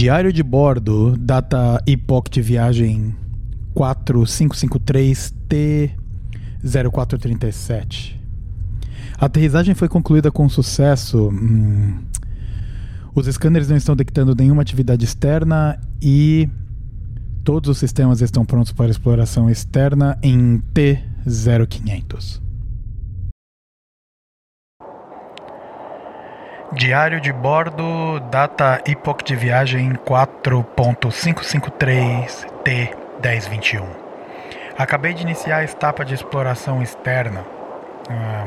Diário de bordo, data de viagem 4553T0437. A aterrissagem foi concluída com sucesso. Hum, os scanners não estão detectando nenhuma atividade externa e todos os sistemas estão prontos para exploração externa em T0500. Diário de bordo, data epoch de viagem 4.553T1021. Acabei de iniciar a etapa de exploração externa. Ah,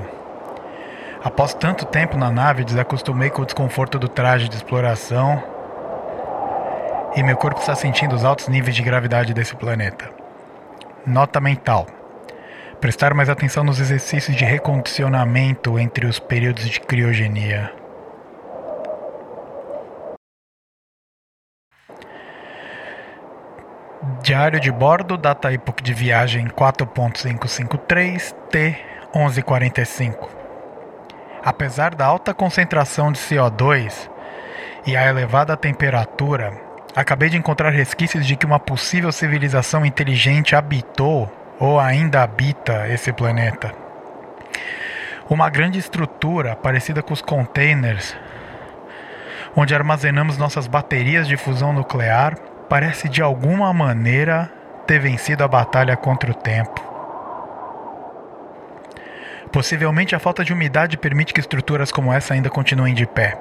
após tanto tempo na nave, desacostumei com o desconforto do traje de exploração e meu corpo está sentindo os altos níveis de gravidade desse planeta. Nota mental: prestar mais atenção nos exercícios de recondicionamento entre os períodos de criogenia. Diário de bordo, data epoch de viagem 4.553T1145. Apesar da alta concentração de CO2 e a elevada temperatura, acabei de encontrar resquícios de que uma possível civilização inteligente habitou ou ainda habita esse planeta. Uma grande estrutura parecida com os containers onde armazenamos nossas baterias de fusão nuclear parece de alguma maneira ter vencido a batalha contra o tempo. Possivelmente a falta de umidade permite que estruturas como essa ainda continuem de pé.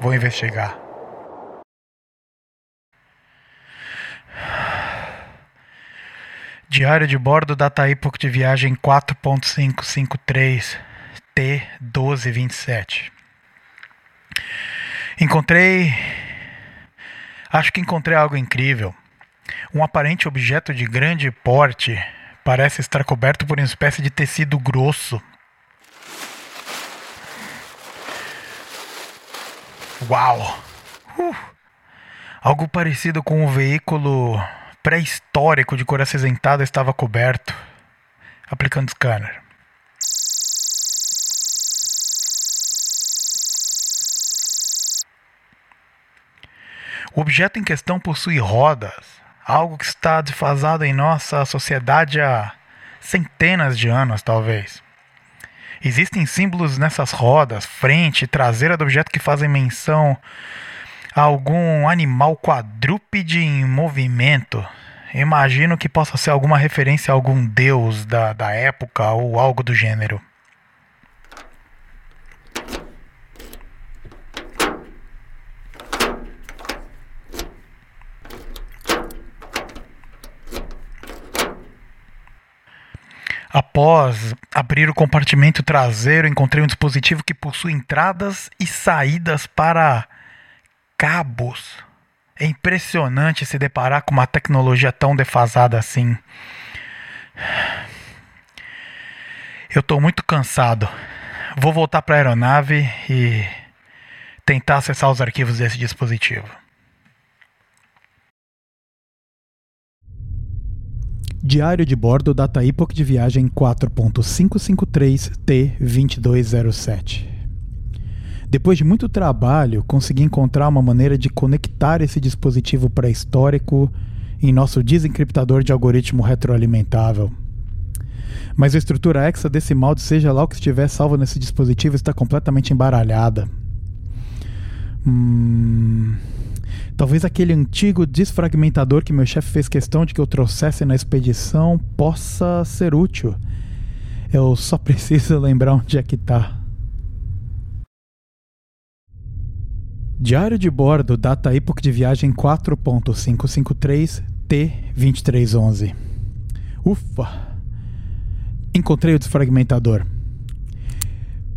Vou investigar. Diário de bordo data epoch de viagem 4.553 T1227. Encontrei Acho que encontrei algo incrível. Um aparente objeto de grande porte parece estar coberto por uma espécie de tecido grosso. Uau! Uh! Algo parecido com um veículo pré-histórico de cor acinzentada estava coberto. Aplicando scanner. O objeto em questão possui rodas, algo que está desfasado em nossa sociedade há centenas de anos, talvez. Existem símbolos nessas rodas, frente e traseira do objeto que fazem menção a algum animal quadrúpede em movimento. Imagino que possa ser alguma referência a algum deus da, da época ou algo do gênero. Após abrir o compartimento traseiro, encontrei um dispositivo que possui entradas e saídas para cabos. É impressionante se deparar com uma tecnologia tão defasada assim. Eu estou muito cansado. Vou voltar para a aeronave e tentar acessar os arquivos desse dispositivo. Diário de bordo data epoch de viagem 4.553T2207. Depois de muito trabalho, consegui encontrar uma maneira de conectar esse dispositivo pré-histórico em nosso desencriptador de algoritmo retroalimentável. Mas a estrutura hexadecimal de seja lá o que estiver salvo nesse dispositivo está completamente embaralhada. Hum... Talvez aquele antigo desfragmentador que meu chefe fez questão de que eu trouxesse na expedição possa ser útil. Eu só preciso lembrar onde é que tá. Diário de bordo, data epoch de viagem 4.553T2311. Ufa! Encontrei o desfragmentador.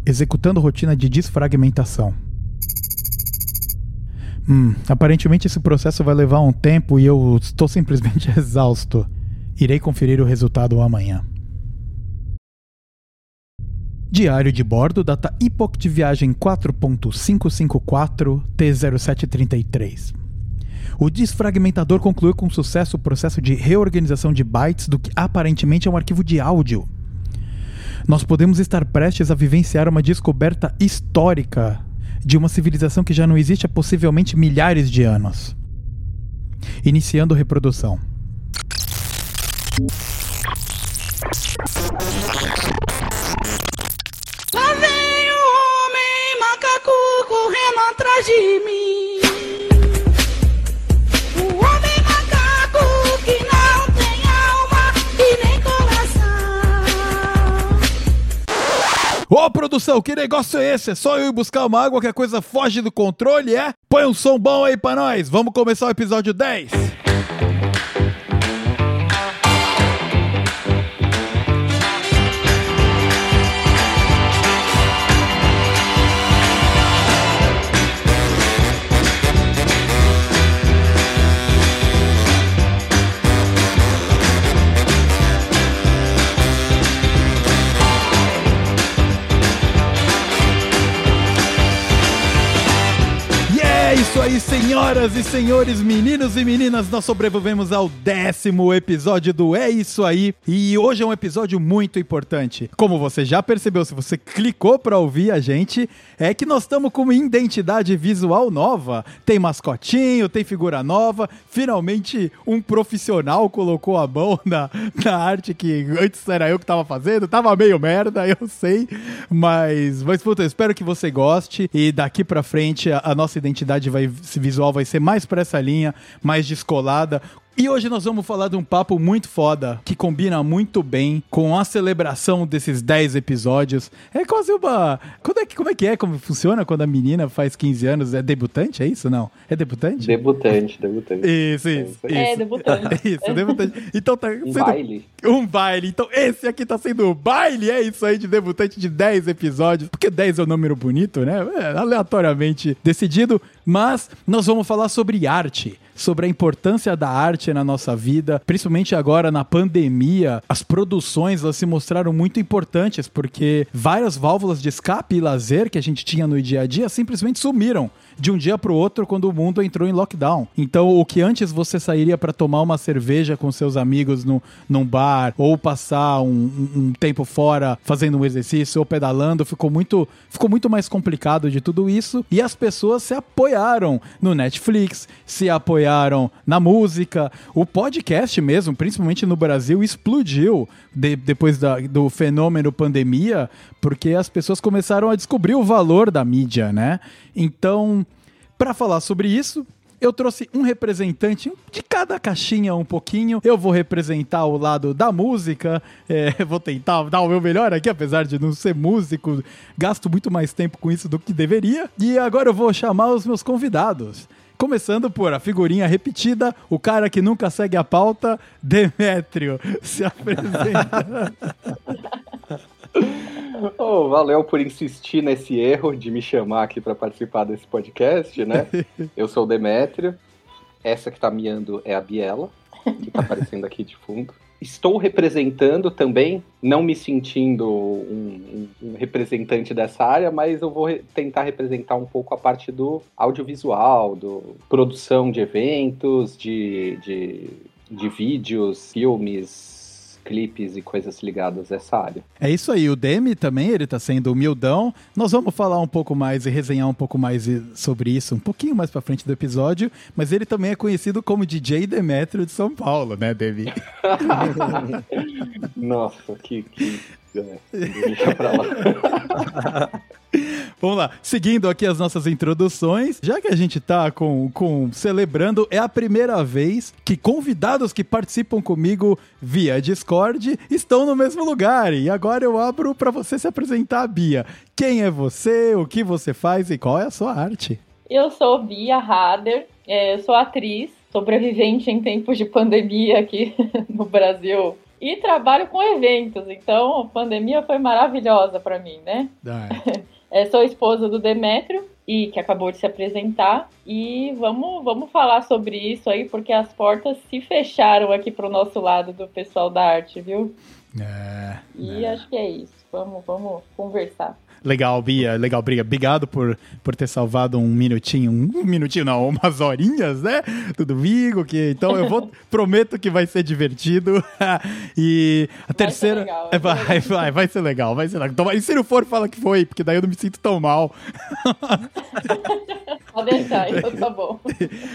Executando rotina de desfragmentação. Hum, aparentemente esse processo vai levar um tempo e eu estou simplesmente exausto. Irei conferir o resultado amanhã. Diário de bordo, data epoch de viagem 4.554T0733. O desfragmentador concluiu com sucesso o processo de reorganização de bytes do que aparentemente é um arquivo de áudio. Nós podemos estar prestes a vivenciar uma descoberta histórica de uma civilização que já não existe há possivelmente milhares de anos. Iniciando reprodução. Lá vem o homem macaco correndo atrás de mim. Ô produção, que negócio é esse? É só eu ir buscar uma água que a coisa foge do controle, é? Põe um som bom aí pra nós. Vamos começar o episódio 10. Aí, senhoras e senhores, meninos e meninas, nós sobrevivemos ao décimo episódio do É Isso Aí. E hoje é um episódio muito importante. Como você já percebeu, se você clicou pra ouvir a gente, é que nós estamos com uma identidade visual nova. Tem mascotinho, tem figura nova. Finalmente, um profissional colocou a mão na, na arte que antes era eu que tava fazendo. Tava meio merda, eu sei. Mas, mas puta, eu espero que você goste. E daqui pra frente, a, a nossa identidade vai, esse visual vai ser mais pra essa linha, mais descolada. E hoje nós vamos falar de um papo muito foda, que combina muito bem com a celebração desses 10 episódios. É quase uma. Quando é que, como é que é? Como funciona quando a menina faz 15 anos? É debutante? É isso? Não? É debutante? Debutante, debutante. Isso, isso. É, isso. É, debutante. Isso, debutante. Então tá Um sendo baile. um baile. Então esse aqui tá sendo o baile, é isso aí, de debutante de 10 episódios. Porque 10 é um número bonito, né? É aleatoriamente decidido. Mas nós vamos falar sobre arte. Sobre a importância da arte na nossa vida, principalmente agora na pandemia, as produções elas se mostraram muito importantes porque várias válvulas de escape e lazer que a gente tinha no dia a dia simplesmente sumiram de um dia para o outro quando o mundo entrou em lockdown. Então, o que antes você sairia para tomar uma cerveja com seus amigos no, num bar ou passar um, um- um tempo fora fazendo um exercício ou pedalando, ficou muito, ficou muito mais complicado de tudo isso. E as pessoas se apoiaram no Netflix, se apoiaram na música, o podcast mesmo, principalmente no Brasil, explodiu de- depois da- do fenômeno pandemia, porque as pessoas começaram a descobrir o valor da mídia, né? Então, para falar sobre isso, eu trouxe um representante de cada caixinha um pouquinho. Eu vou representar o lado da música, é, vou tentar dar o meu melhor aqui, apesar de não ser músico, gasto muito mais tempo com isso do que deveria. E agora eu vou chamar os meus convidados. Começando por a figurinha repetida, o cara que nunca segue a pauta, Demétrio. Se apresenta. Oh, valeu por insistir nesse erro de me chamar aqui para participar desse podcast, né? Eu sou o Demétrio. Essa que tá miando é a Biela, que tá aparecendo aqui de fundo. Estou representando também, não me sentindo um, um- um representante dessa área, mas eu vou re- tentar representar um pouco a parte do audiovisual, do produção de eventos, de, de, de vídeos, filmes, clipes e coisas ligadas a essa área. É isso aí, o Demi também, ele tá sendo humildão. Nós vamos falar um pouco mais e resenhar um pouco mais sobre isso um pouquinho mais pra frente do episódio, mas ele também é conhecido como DJ Demetrio de São Paulo, né, Demi? Nossa, que. que é, deixa pra lá. Vamos lá, seguindo aqui as nossas introduções, já que a gente tá com, com celebrando, é a primeira vez que convidados que participam comigo via Discord estão no mesmo lugar. E agora eu abro pra você se apresentar, Bia. Quem é você, o que você faz e qual é a sua arte? Eu sou Bia Hader, é, eu sou atriz, sobrevivente em tempos de pandemia aqui no Brasil e trabalho com eventos, então a pandemia foi maravilhosa para mim, né? Ah, É, sou esposa do Demétrio, e que acabou de se apresentar, e vamos, vamos falar sobre isso aí, porque as portas se fecharam aqui pro nosso lado do pessoal da arte, viu? é, E é. acho que é isso. Vamos, vamos conversar. Legal, Bia, legal, Briga. Obrigado por, por ter salvado um minutinho, um minutinho não, umas horinhas, né? Tudo Vigo, que então eu vou, prometo que vai ser divertido. e a terceira. legal, é, vai vai, ser vai, legal. vai, ser legal, vai ser legal. Toma- E se não for, fala que foi, porque daí eu não me sinto tão mal. Pode deixar, então tá bom.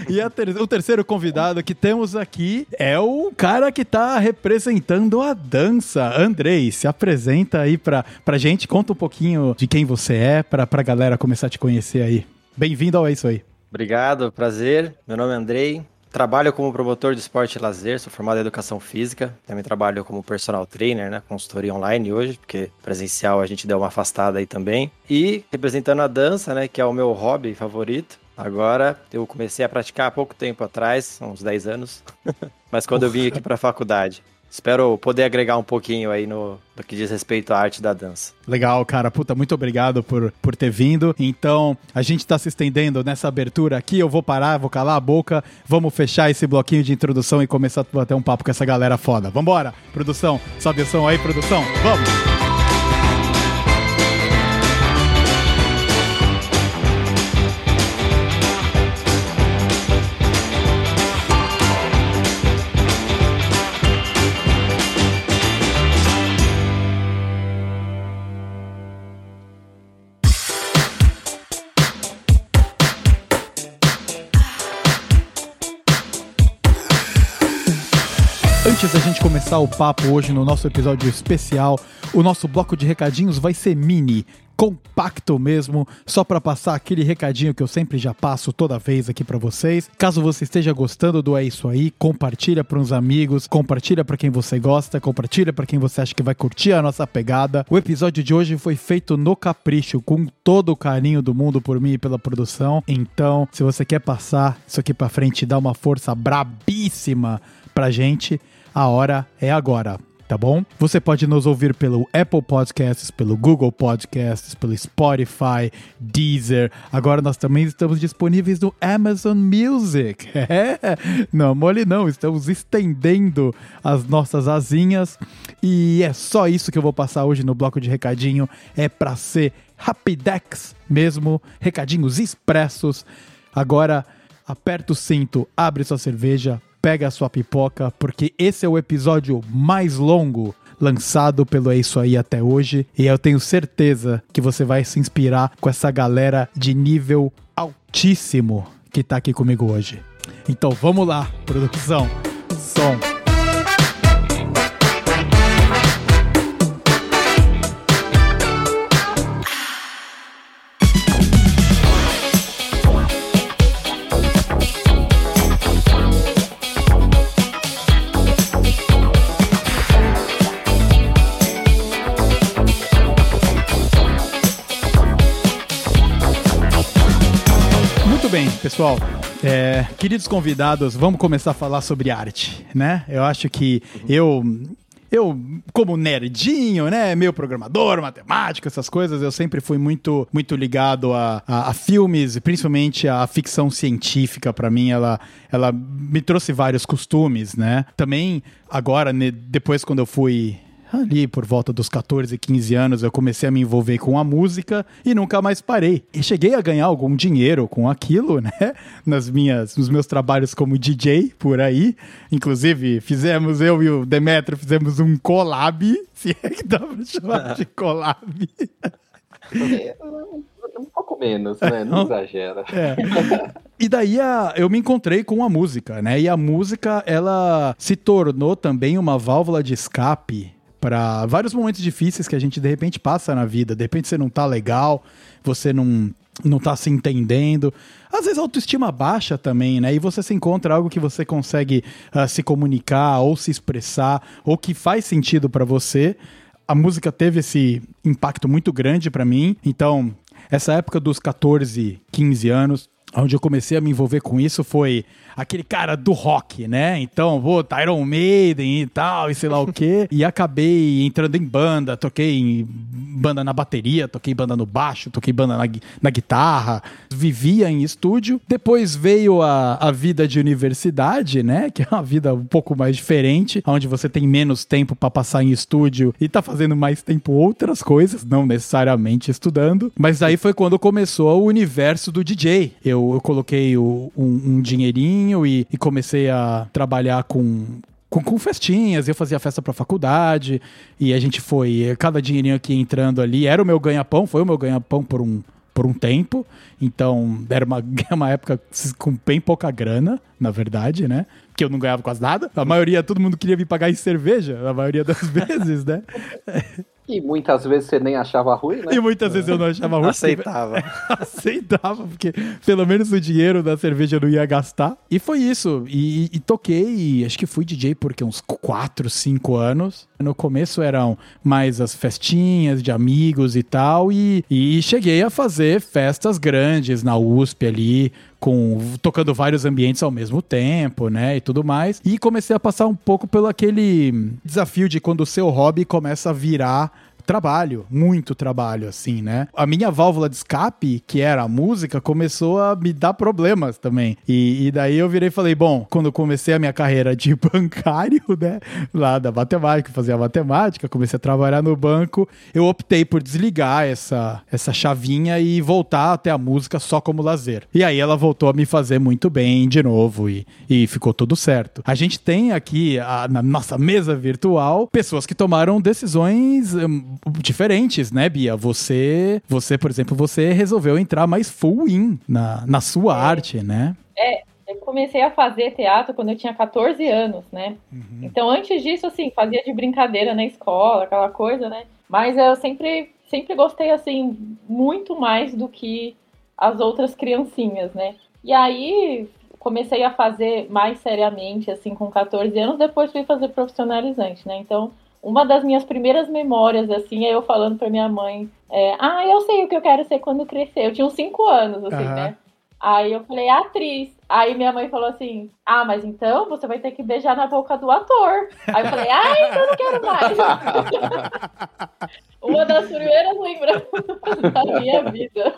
E ter- o terceiro convidado que temos aqui é o cara que tá representando a dança. Andrei, se apresenta aí pra, pra gente, conta um pouquinho de quem você é, pra, pra galera começar a te conhecer aí. Bem-vindo ao É Isso Aí. Obrigado, prazer. Meu nome é Andrei. Trabalho como promotor de esporte e lazer, sou formado em educação física. Também trabalho como personal trainer, né? Consultoria online hoje, porque presencial a gente deu uma afastada aí também. E representando a dança, né? Que é o meu hobby favorito. Agora eu comecei a praticar há pouco tempo atrás, uns 10 anos. Mas quando eu vim aqui para a faculdade. Espero poder agregar um pouquinho aí no, no que diz respeito à arte da dança. Legal, cara. Puta, muito obrigado por, por ter vindo. Então, a gente tá se estendendo nessa abertura aqui. Eu vou parar, vou calar a boca. Vamos fechar esse bloquinho de introdução e começar a bater um papo com essa galera foda. Vambora, produção. Sobe o som aí, produção. Vamos! Começar o papo hoje no nosso episódio especial, o nosso bloco de recadinhos vai ser mini, compacto mesmo, só para passar aquele recadinho que eu sempre já passo toda vez aqui para vocês. Caso você esteja gostando do É Isso Aí, compartilha para uns amigos, compartilha para quem você gosta, compartilha para quem você acha que vai curtir a nossa pegada. O episódio de hoje foi feito no capricho, com todo o carinho do mundo por mim e pela produção. Então, se você quer passar isso aqui para frente dar uma força brabíssima pra gente, a hora é agora. Tá bom? Você pode nos ouvir pelo Apple Podcasts, pelo Google Podcasts, pelo Spotify, Deezer. Agora nós também estamos disponíveis no Amazon Music. É, não, mole não, estamos estendendo as nossas asinhas. E é só isso que eu vou passar hoje no bloco de recadinho. É pra ser rapidex mesmo, recadinhos expressos. Agora aperta o cinto, abre sua cerveja, pega a sua pipoca, porque esse é o episódio mais longo lançado pelo É Isso Aí até hoje. E eu tenho certeza que você vai se inspirar com essa galera de nível altíssimo que tá aqui comigo hoje. Então vamos lá, produção. Som. Pessoal. É, queridos convidados, vamos começar a falar sobre arte, né? Eu acho que eu, eu como nerdinho, né, meio programador, matemático, essas coisas, eu sempre fui muito, muito ligado a, a, a filmes, principalmente a ficção científica. Para mim, ela, ela me trouxe vários costumes, né? Também agora, depois quando eu fui Ali por volta dos 14, 15 anos, eu comecei a me envolver com a música e nunca mais parei. E cheguei a ganhar algum dinheiro com aquilo, né? Nas minhas, nos meus trabalhos como DJ por aí. Inclusive, fizemos, eu e o Demetrio fizemos um collab, se é que dá pra chamar de collab. É, um pouco menos, né? Não exagera. É. E daí a- eu me encontrei com a música, né? E a música, ela se tornou também uma válvula de escape para vários momentos difíceis que a gente de repente passa na vida. De repente você não tá legal, você não não tá se entendendo. Às vezes autoestima baixa também, né? E você se encontra algo que você consegue ah, se comunicar ou se expressar ou que faz sentido para você. A música teve esse impacto muito grande para mim. Então, essa época dos 14, 15 anos, onde eu comecei a me envolver com isso foi aquele cara do rock, né? Então, vou Iron Maiden e tal, e sei lá o quê. e acabei entrando em banda, toquei em banda na bateria, toquei banda no baixo, toquei banda na, na guitarra, vivia em estúdio. Depois veio a, a vida de universidade, né? Que é uma vida um pouco mais diferente, onde você tem menos tempo para passar em estúdio e tá fazendo mais tempo outras coisas, não necessariamente estudando. Mas aí foi quando começou o universo do DJ. Eu, eu coloquei o, um, um dinheirinho e, e comecei a trabalhar com, com, com, festinhas, eu fazia festa pra faculdade, e a gente foi, cada dinheirinho aqui entrando ali, era o meu ganha-pão, foi o meu ganha-pão por um, por um tempo, então era uma, uma época com bem pouca grana, na verdade, né? Que eu não ganhava quase nada. A maioria, todo mundo queria vir pagar em cerveja, a maioria das vezes, né? E muitas vezes você nem achava ruim, né? E muitas vezes eu não achava ruim. Aceitava. Aceitava, porque pelo menos o dinheiro da cerveja eu não ia gastar. E foi isso. E, e toquei, acho que fui DJ por uns 4, 5 anos. No começo eram mais as festinhas de amigos e tal. E, e cheguei a fazer festas grandes na USP ali, com tocando vários ambientes ao mesmo tempo, né, e tudo mais. E comecei a passar um pouco pelo aquele desafio de quando o seu hobby começa a virar trabalho, muito trabalho, assim, né? A minha válvula de escape, que era a música, começou a me dar problemas também. E, e daí eu virei e falei, bom, quando eu comecei a minha carreira de bancário, né? Lá da matemática, fazia matemática, comecei a trabalhar no banco, eu optei por desligar essa, essa chavinha e voltar até a música só como lazer. E aí ela voltou a me fazer muito bem de novo e, e ficou tudo certo. A gente tem aqui a, na nossa mesa virtual pessoas que tomaram decisões hum, diferentes, né, Bia? Você, você, por exemplo, você resolveu entrar mais full in na, na sua é. arte, né? É, eu comecei a fazer teatro quando eu tinha 14 anos, né? Uhum. Então, antes disso, assim, fazia de brincadeira na escola, aquela coisa, né? Mas eu sempre, sempre gostei, assim, muito mais do que as outras criancinhas, né? E aí, comecei a fazer mais seriamente, assim, com 14 anos, depois fui fazer profissionalizante, né? Então, uma das minhas primeiras memórias, assim, é eu falando pra minha mãe, é, ah, eu sei o que eu quero ser quando crescer. Eu tinha uns 5 anos, assim, uhum. né? Aí eu falei, atriz. Aí minha mãe falou assim: Ah, mas então você vai ter que beijar na boca do ator. Aí eu falei, ah, então eu não quero mais. Uma das primeiras lembranças da minha vida.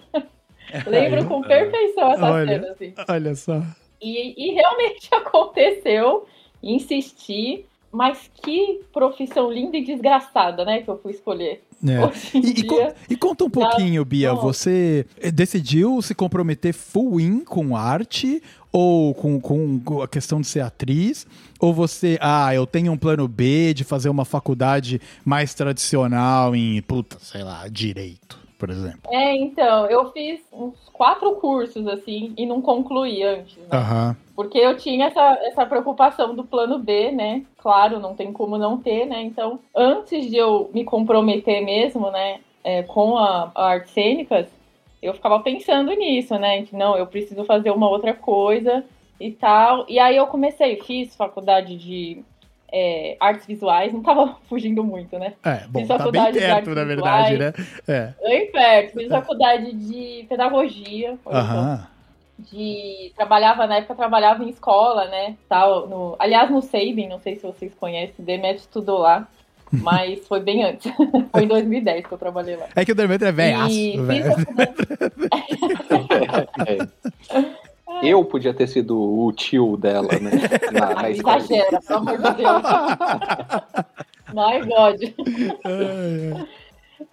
Lembro com perfeição essa olha, cena, assim. Olha só. E, e realmente aconteceu. Insisti mas que profissão linda e desgraçada, né, que eu fui escolher. É. E, dia, e, conta um pouquinho, Bia, não. você decidiu se comprometer full in com arte ou com, com a questão de ser atriz? Ou você, ah, eu tenho um plano B de fazer uma faculdade mais tradicional em, puta, sei lá, direito? Por exemplo? É, então, eu fiz uns quatro cursos, assim, e não concluí antes, né? Uhum. Porque eu tinha essa, essa preocupação do plano B, né? Claro, não tem como não ter, né? Então, antes de eu me comprometer mesmo, né, é, com a, a artes cênicas, eu ficava pensando nisso, né? Não, eu preciso fazer uma outra coisa e tal. E aí eu comecei, fiz faculdade de é, artes visuais, não tava fugindo muito, né? É, bom, fiz faculdade tá bem perto, na verdade, né? É. Bem perto. Fiz faculdade de pedagogia. Aham. De... Trabalhava, na época, trabalhava em escola, né? Tal, no... Aliás, no Sabin, não sei se vocês conhecem, Demet estudou lá. Mas foi bem antes. foi em 2010 que eu trabalhei lá. É que o Demetrio é velho. Fiz Eu podia ter sido o tio dela, né? Na, na Exagera, pelo amor de Deus. My God.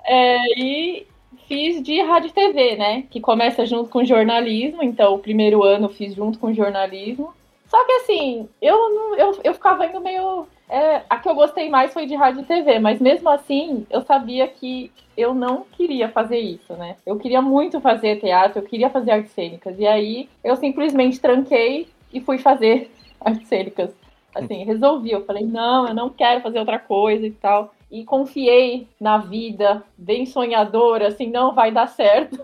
É, e fiz de rádio e TV, né? Que começa junto com jornalismo. Então, o primeiro ano fiz junto com jornalismo. Só que assim, eu, eu, eu ficava indo meio é, a que eu gostei mais foi de rádio e TV, mas mesmo assim eu sabia que eu não queria fazer isso, né? Eu queria muito fazer teatro, eu queria fazer artes cênicas. E aí eu simplesmente tranquei e fui fazer artes cênicas. Assim, resolvi. Eu falei, não, eu não quero fazer outra coisa e tal. E confiei na vida, bem sonhadora, assim, não vai dar certo.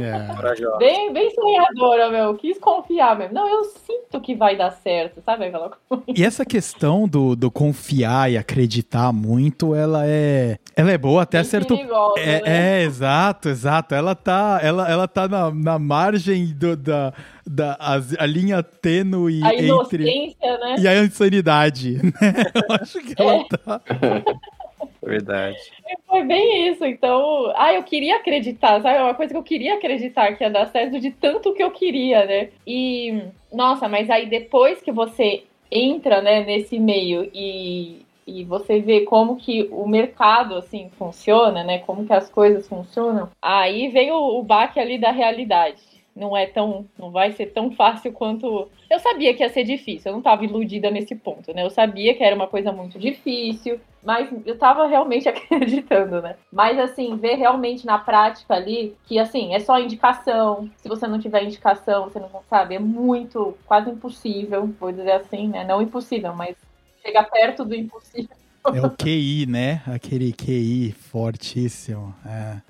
É. Corajosa. Bem, bem sonhadora, meu. Quis confiar mesmo. Não, eu sinto que vai dar certo, sabe aquela coisa? E essa questão do, do confiar e acreditar muito, ela é, ela é boa até Bem certo perigosa, É, né? é, exato, exato. Ela tá, ela, ela tá na, na margem do, da, da as- a linha tênue A entre inocência, né? e a insanidade. né? Eu acho que ela tá. Verdade. Foi bem isso. Então, ah, eu queria acreditar, sabe? É uma coisa que eu queria acreditar que ia dar certo de tanto que eu queria, né? E, nossa, mas aí depois que você entra, né, nesse meio e, e você vê como que o mercado, assim, funciona, né? Como que as coisas funcionam, aí vem o, o baque ali da realidade. Não é tão, não vai ser tão fácil quanto. Eu sabia que ia ser difícil, eu não estava iludida nesse ponto, né? Eu sabia que era uma coisa muito difícil, mas eu tava realmente acreditando, né? Mas assim, ver realmente na prática ali que assim, é só indicação. Se você não tiver indicação, você não sabe, é muito, quase impossível, vou dizer assim, né? Não impossível, mas chega perto do impossível. É o QI, né? Aquele QI fortíssimo. É.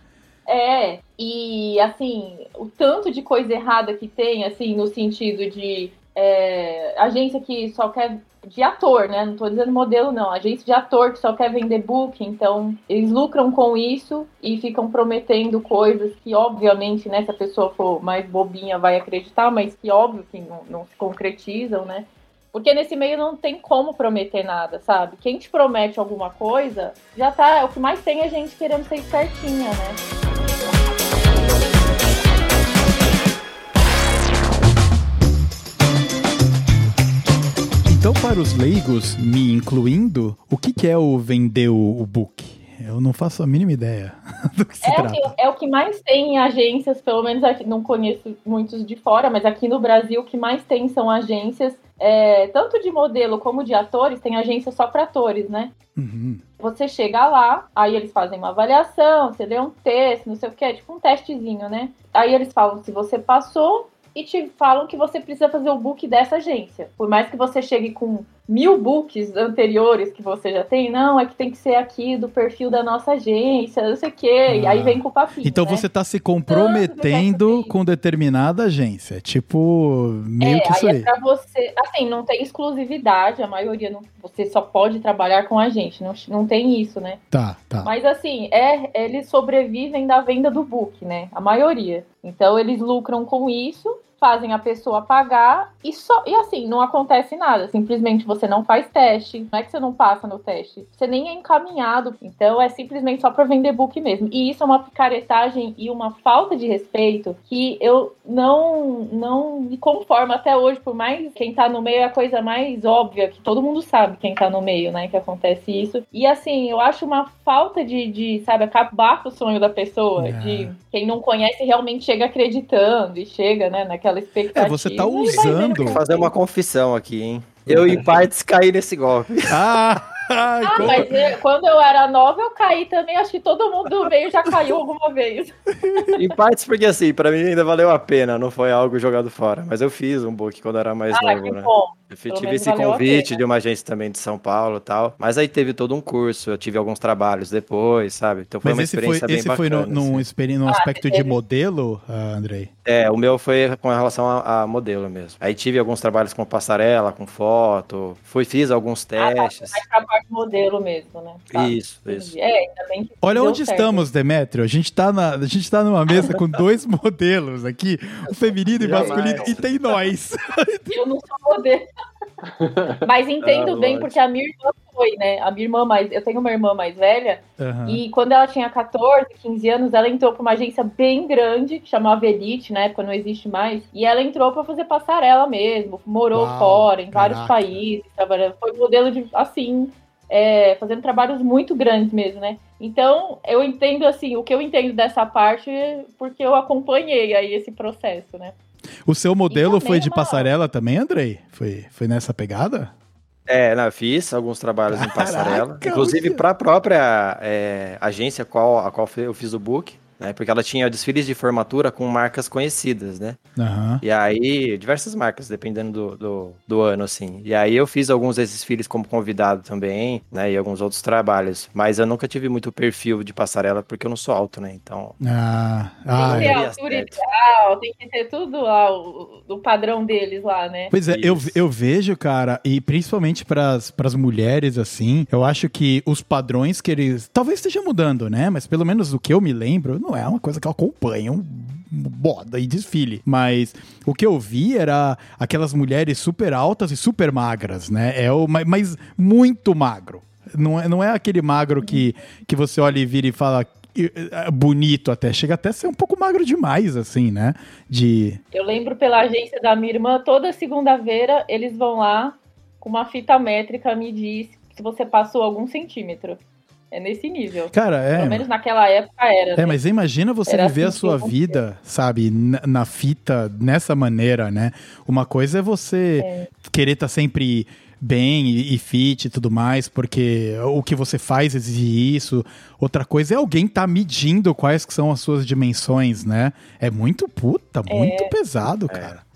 É, e assim, o tanto de coisa errada que tem, assim, no sentido de é, agência que só quer de ator, né? Não tô dizendo modelo, não. Agência de ator que só quer vender book, então eles lucram com isso e ficam prometendo coisas que, obviamente, né, se a pessoa for mais bobinha, vai acreditar, mas que óbvio que não, não se concretizam, né? Porque nesse meio não tem como prometer nada, sabe? Quem te promete alguma coisa, já tá. O que mais tem é gente querendo ser certinha, né? Então, para os leigos, me incluindo, o que, é o vender o book? Eu não faço a mínima ideia do que se É o, trata. que, é o que mais tem em agências, pelo menos aqui, não conheço muitos de fora, mas aqui no Brasil o que mais tem são agências, é, tanto de modelo como de atores, tem agência só para atores, né? Uhum. Você chega lá, aí eles fazem uma avaliação, você lê um texto, não sei o que, é tipo um testezinho, né? Aí eles falam se você passou e te falam que você precisa fazer o book dessa agência. Por mais que você chegue com mil books anteriores que você já tem, não, é que tem que ser aqui do perfil da nossa agência, não sei o quê. E aí Ah. vem com o papinho. Então né? você está se comprometendo com determinada agência. Tipo, meio é, que isso aí aí. é pra você. Assim, não tem exclusividade, a maioria não. Você só pode trabalhar com a gente. Não, não tem isso, né? Tá, tá. Mas assim, é, eles sobrevivem da venda do book, né? A maioria. Então eles lucram com isso, fazem a pessoa pagar e só. E assim, não acontece nada. Simplesmente você não faz teste. Não é que você não passa no teste. Você nem é encaminhado. Então é simplesmente só pra vender book mesmo. E isso é uma picaretagem e uma falta de respeito que eu não, não me conformo até hoje. Por mais quem tá no meio é a coisa mais óbvia, que todo mundo sabe quem tá no meio, né? Que acontece isso. E assim, eu acho uma falta de, de sabe, acabar com o sonho da pessoa. É. De quem não conhece realmente chega acreditando e chega, né, naquela expectativa. É, você tá usando- fazer uma confissão aqui, hein? Eu, em partes, caí nesse golpe. Ah, ai, Ah, como- mas é, quando eu era nova, eu caí também. Acho que todo mundo do meio já caiu alguma vez. Em partes, porque assim, pra mim ainda valeu a pena, não foi algo jogado fora. Mas eu fiz um book quando eu era mais Ah, novo, que né? bom. Eu tive esse convite de uma agência também de São Paulo e tal. Mas aí teve todo um curso, eu tive alguns trabalhos depois, sabe? Então foi Mas uma esse foi, experiência bem esse foi no, bacana. num, assim. experi- num Ah, aspecto de teve. modelo, ah, Andrei? É, o meu foi com relação a, a modelo mesmo. Aí tive alguns trabalhos com passarela, com foto, fui, fiz alguns testes. Mais pra parte modelo mesmo, né? Tá. Isso, isso. É, que Olha onde certo. estamos, Demétrio. A gente tá, na, a gente tá numa mesa com dois modelos aqui, o feminino e masculino, e tem nós. Eu não sou modelo. Mas entendo Ah, bem, lógico. porque a minha irmã foi, né? A minha irmã mais. Eu tenho uma irmã mais velha, Aham. e quando ela tinha 14, 15 anos, ela entrou pra uma agência bem grande, que chamava Elite, na época não existe mais. E ela entrou pra fazer passarela mesmo, morou Uau, fora, em vários caraca. países, trabalhando. Foi modelo de assim. É, fazendo trabalhos muito grandes mesmo, né? Então, eu entendo assim, o que eu entendo dessa parte, porque eu acompanhei aí esse processo, né? O seu modelo foi de uma- passarela também, Andrei? Foi, foi nessa pegada? É, não, eu fiz alguns trabalhos em passarela. Caraca, inclusive para a própria é, agência qual, a qual eu fiz o book. Né? Porque ela tinha desfiles de formatura com marcas conhecidas, né? Aham. E aí, diversas marcas, dependendo do, do, do ano, assim. E aí eu fiz alguns desses desfiles como convidado também, né? E alguns outros trabalhos. Mas eu nunca tive muito perfil de passarela, porque eu não sou alto, né? Então, Ah, Tem ah, que ter é. altura ideal, tem que ter tudo lá, o, o padrão deles lá, né? Pois é, eu, Isso. eu vejo, cara, e principalmente pras pras mulheres, assim, eu acho que os padrões que eles. Talvez esteja mudando, né? Mas pelo menos o que eu me lembro, não é uma coisa que eu acompanho. um Boda e desfile. Mas o que eu vi era aquelas mulheres super altas e super magras, né? É o, ma- mas muito magro. Não é, não é aquele magro que, que você olha e vira e fala. "Ih, é Bonito até, chega até a ser um pouco magro demais, assim, né? De. Eu lembro pela agência da minha irmã, toda segunda-feira eles vão lá com uma fita métrica medir se você passou algum centímetro. É nesse nível. Cara, é. Pelo menos naquela época era. É, né? mas imagina você Era viver a assim que sua vida, sabe, na, na fita, nessa maneira, né? Uma coisa é você querer estar sempre bem e, e fit e tudo mais, porque o que você faz exige isso. Outra coisa é alguém estar medindo quais que são as suas dimensões, né? É muito puta, muito pesado, cara.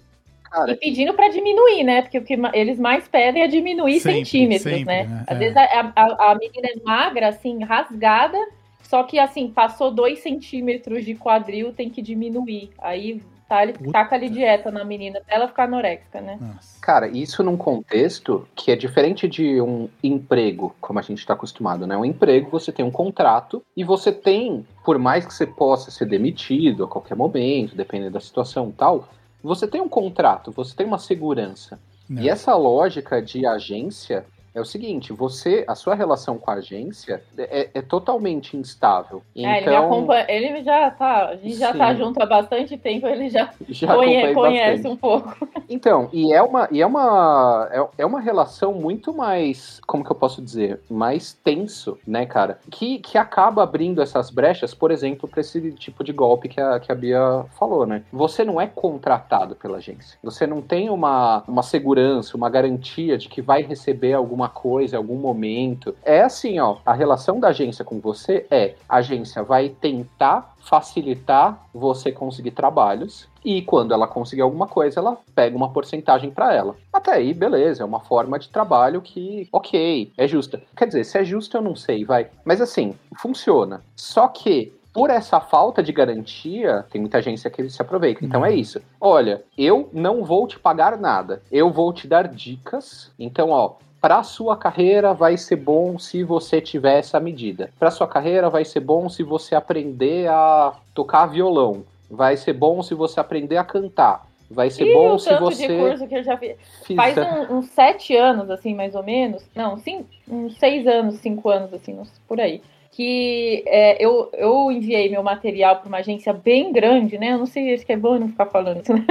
Cara, E pedindo pra diminuir, né? Porque o que eles mais pedem é diminuir Sempre, centímetros, sempre, né? né? Às É. vezes a, a- a menina é magra, assim, rasgada, só que assim, passou dois centímetros de quadril, tem que diminuir. Aí tá, ele Puta. taca ali dieta na menina, até ela ficar anoréxica, né? Nossa. Cara, isso num contexto que é diferente de um emprego, como a gente está acostumado, né? Um emprego, você tem um contrato e você tem, por mais que você possa ser demitido a qualquer momento, dependendo da situação e tal, você tem um contrato, você tem uma segurança. Não. E essa lógica de agência é o seguinte, você, a sua relação com a agência é, é totalmente instável. É, ele Então, ele já tá, a gente já tá Sim. junto há bastante tempo, ele já, já conhe- conhece bastante. um pouco. Então, e é uma, e é uma, é, é uma relação muito mais, como que eu posso dizer, mais tenso, né, cara? Que, que acaba abrindo essas brechas, por exemplo, para esse tipo de golpe que a, que a Bia falou, né? Você não é contratado pela agência. Você não tem uma, uma segurança, uma garantia de que vai receber alguma coisa em algum momento. É assim, ó, a relação da agência com você é, a agência vai tentar facilitar você conseguir trabalhos e quando ela conseguir alguma coisa, ela pega uma porcentagem para ela. Até aí, beleza, é uma forma de trabalho que, ok, é justa. Quer dizer, se é justo eu não sei, vai. Mas assim, funciona. Só que por essa falta de garantia, tem muita agência que se aproveita. Então é isso. Olha, eu não vou te pagar nada. Eu vou te dar dicas. Então, ó, para sua carreira vai ser bom se você tiver essa medida. Para sua carreira vai ser bom se você aprender a tocar violão. Vai ser bom se você aprender a cantar. Vai ser E bom o se você de curso que eu já fiz. Faz fizer. um- uns sete anos, assim, mais ou menos. Não, sim, uns seis anos, cinco anos, assim, uns- por aí. Que é, eu, eu enviei meu material para uma agência bem grande, né? Eu não sei, que é bom eu não ficar falando isso, né?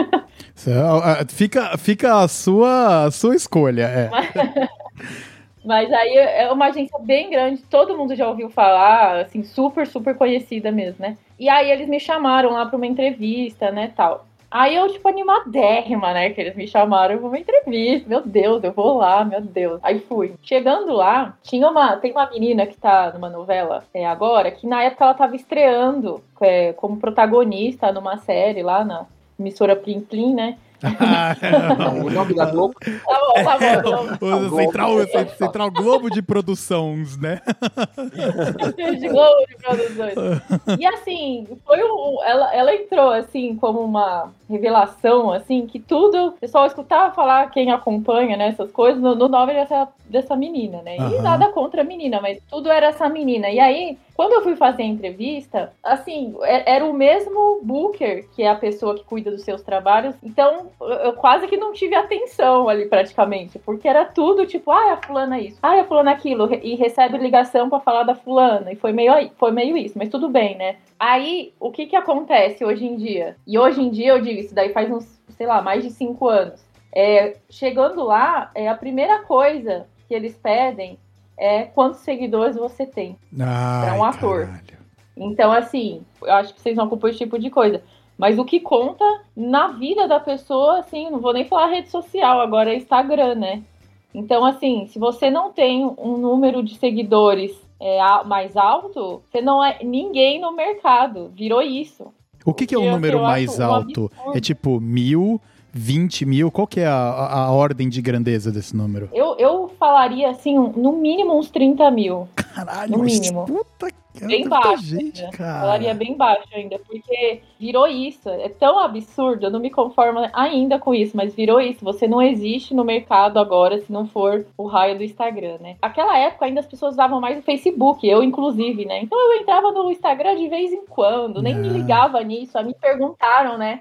Fica, fica a sua, a sua escolha, é. Mas aí é uma agência bem grande, todo mundo já ouviu falar, assim, super, super conhecida mesmo, né? E aí eles me chamaram lá para uma entrevista, né, tal. Aí eu, tipo, animadérrima, né, que eles me chamaram pra uma entrevista, meu Deus, eu vou lá, meu Deus. Aí fui. Chegando lá, tinha uma, tem uma menina que tá numa novela é, agora, que na época ela tava estreando é, como protagonista numa série lá na emissora Plim Plim, né? Não, o nome da Globo Tá bom, tá bom. tá bom. O Central, Central Globo de Produções, né? de Globo de produções. E assim, foi um, ela, ela entrou assim como uma revelação, assim, que tudo, o pessoal escutava falar, quem acompanha, né, essas coisas, no, no nome dessa, dessa menina, né? E Aham. nada contra a menina, mas tudo era essa menina. E aí, quando eu fui fazer a entrevista, assim, é- era o mesmo Booker, que é a pessoa que cuida dos seus trabalhos, então eu- quase que não tive atenção ali praticamente, porque era tudo tipo, ah, a fulana isso, ah, a fulana aquilo, e recebe ligação pra falar da fulana, e foi meio, foi meio isso, mas tudo bem, né? Aí, o que que acontece hoje em dia? E hoje em dia, eu digo, isso daí faz uns, sei lá, mais de cinco anos. É, chegando lá, é a primeira coisa que eles pedem é quantos seguidores você tem. Ai, um ator. caralho. Então, assim, eu acho que vocês não acompanham esse tipo de coisa. Mas o que conta na vida da pessoa, assim, não vou nem falar rede social, agora é Instagram, né? Então, assim, se você não tem um número de seguidores é, mais alto, você não é ninguém no mercado. Virou isso. O que, que é um número mais alto? É tipo mil, vinte mil? Qual que é a, a- a ordem de grandeza desse número? Eu, eu falaria assim, no mínimo uns 30 mil. Caralho, No mínimo. puta que Bem baixo gente, ainda. cara. Falaria bem baixo ainda, porque virou isso. É tão absurdo, eu não me conformo ainda com isso, mas virou isso. Você não existe no mercado agora se não for o raio do Instagram, né? Aquela época ainda as pessoas usavam mais o Facebook, eu inclusive, né? Então eu entrava no Instagram de vez em quando, nem me Ah. ligava nisso. Aí me perguntaram, né?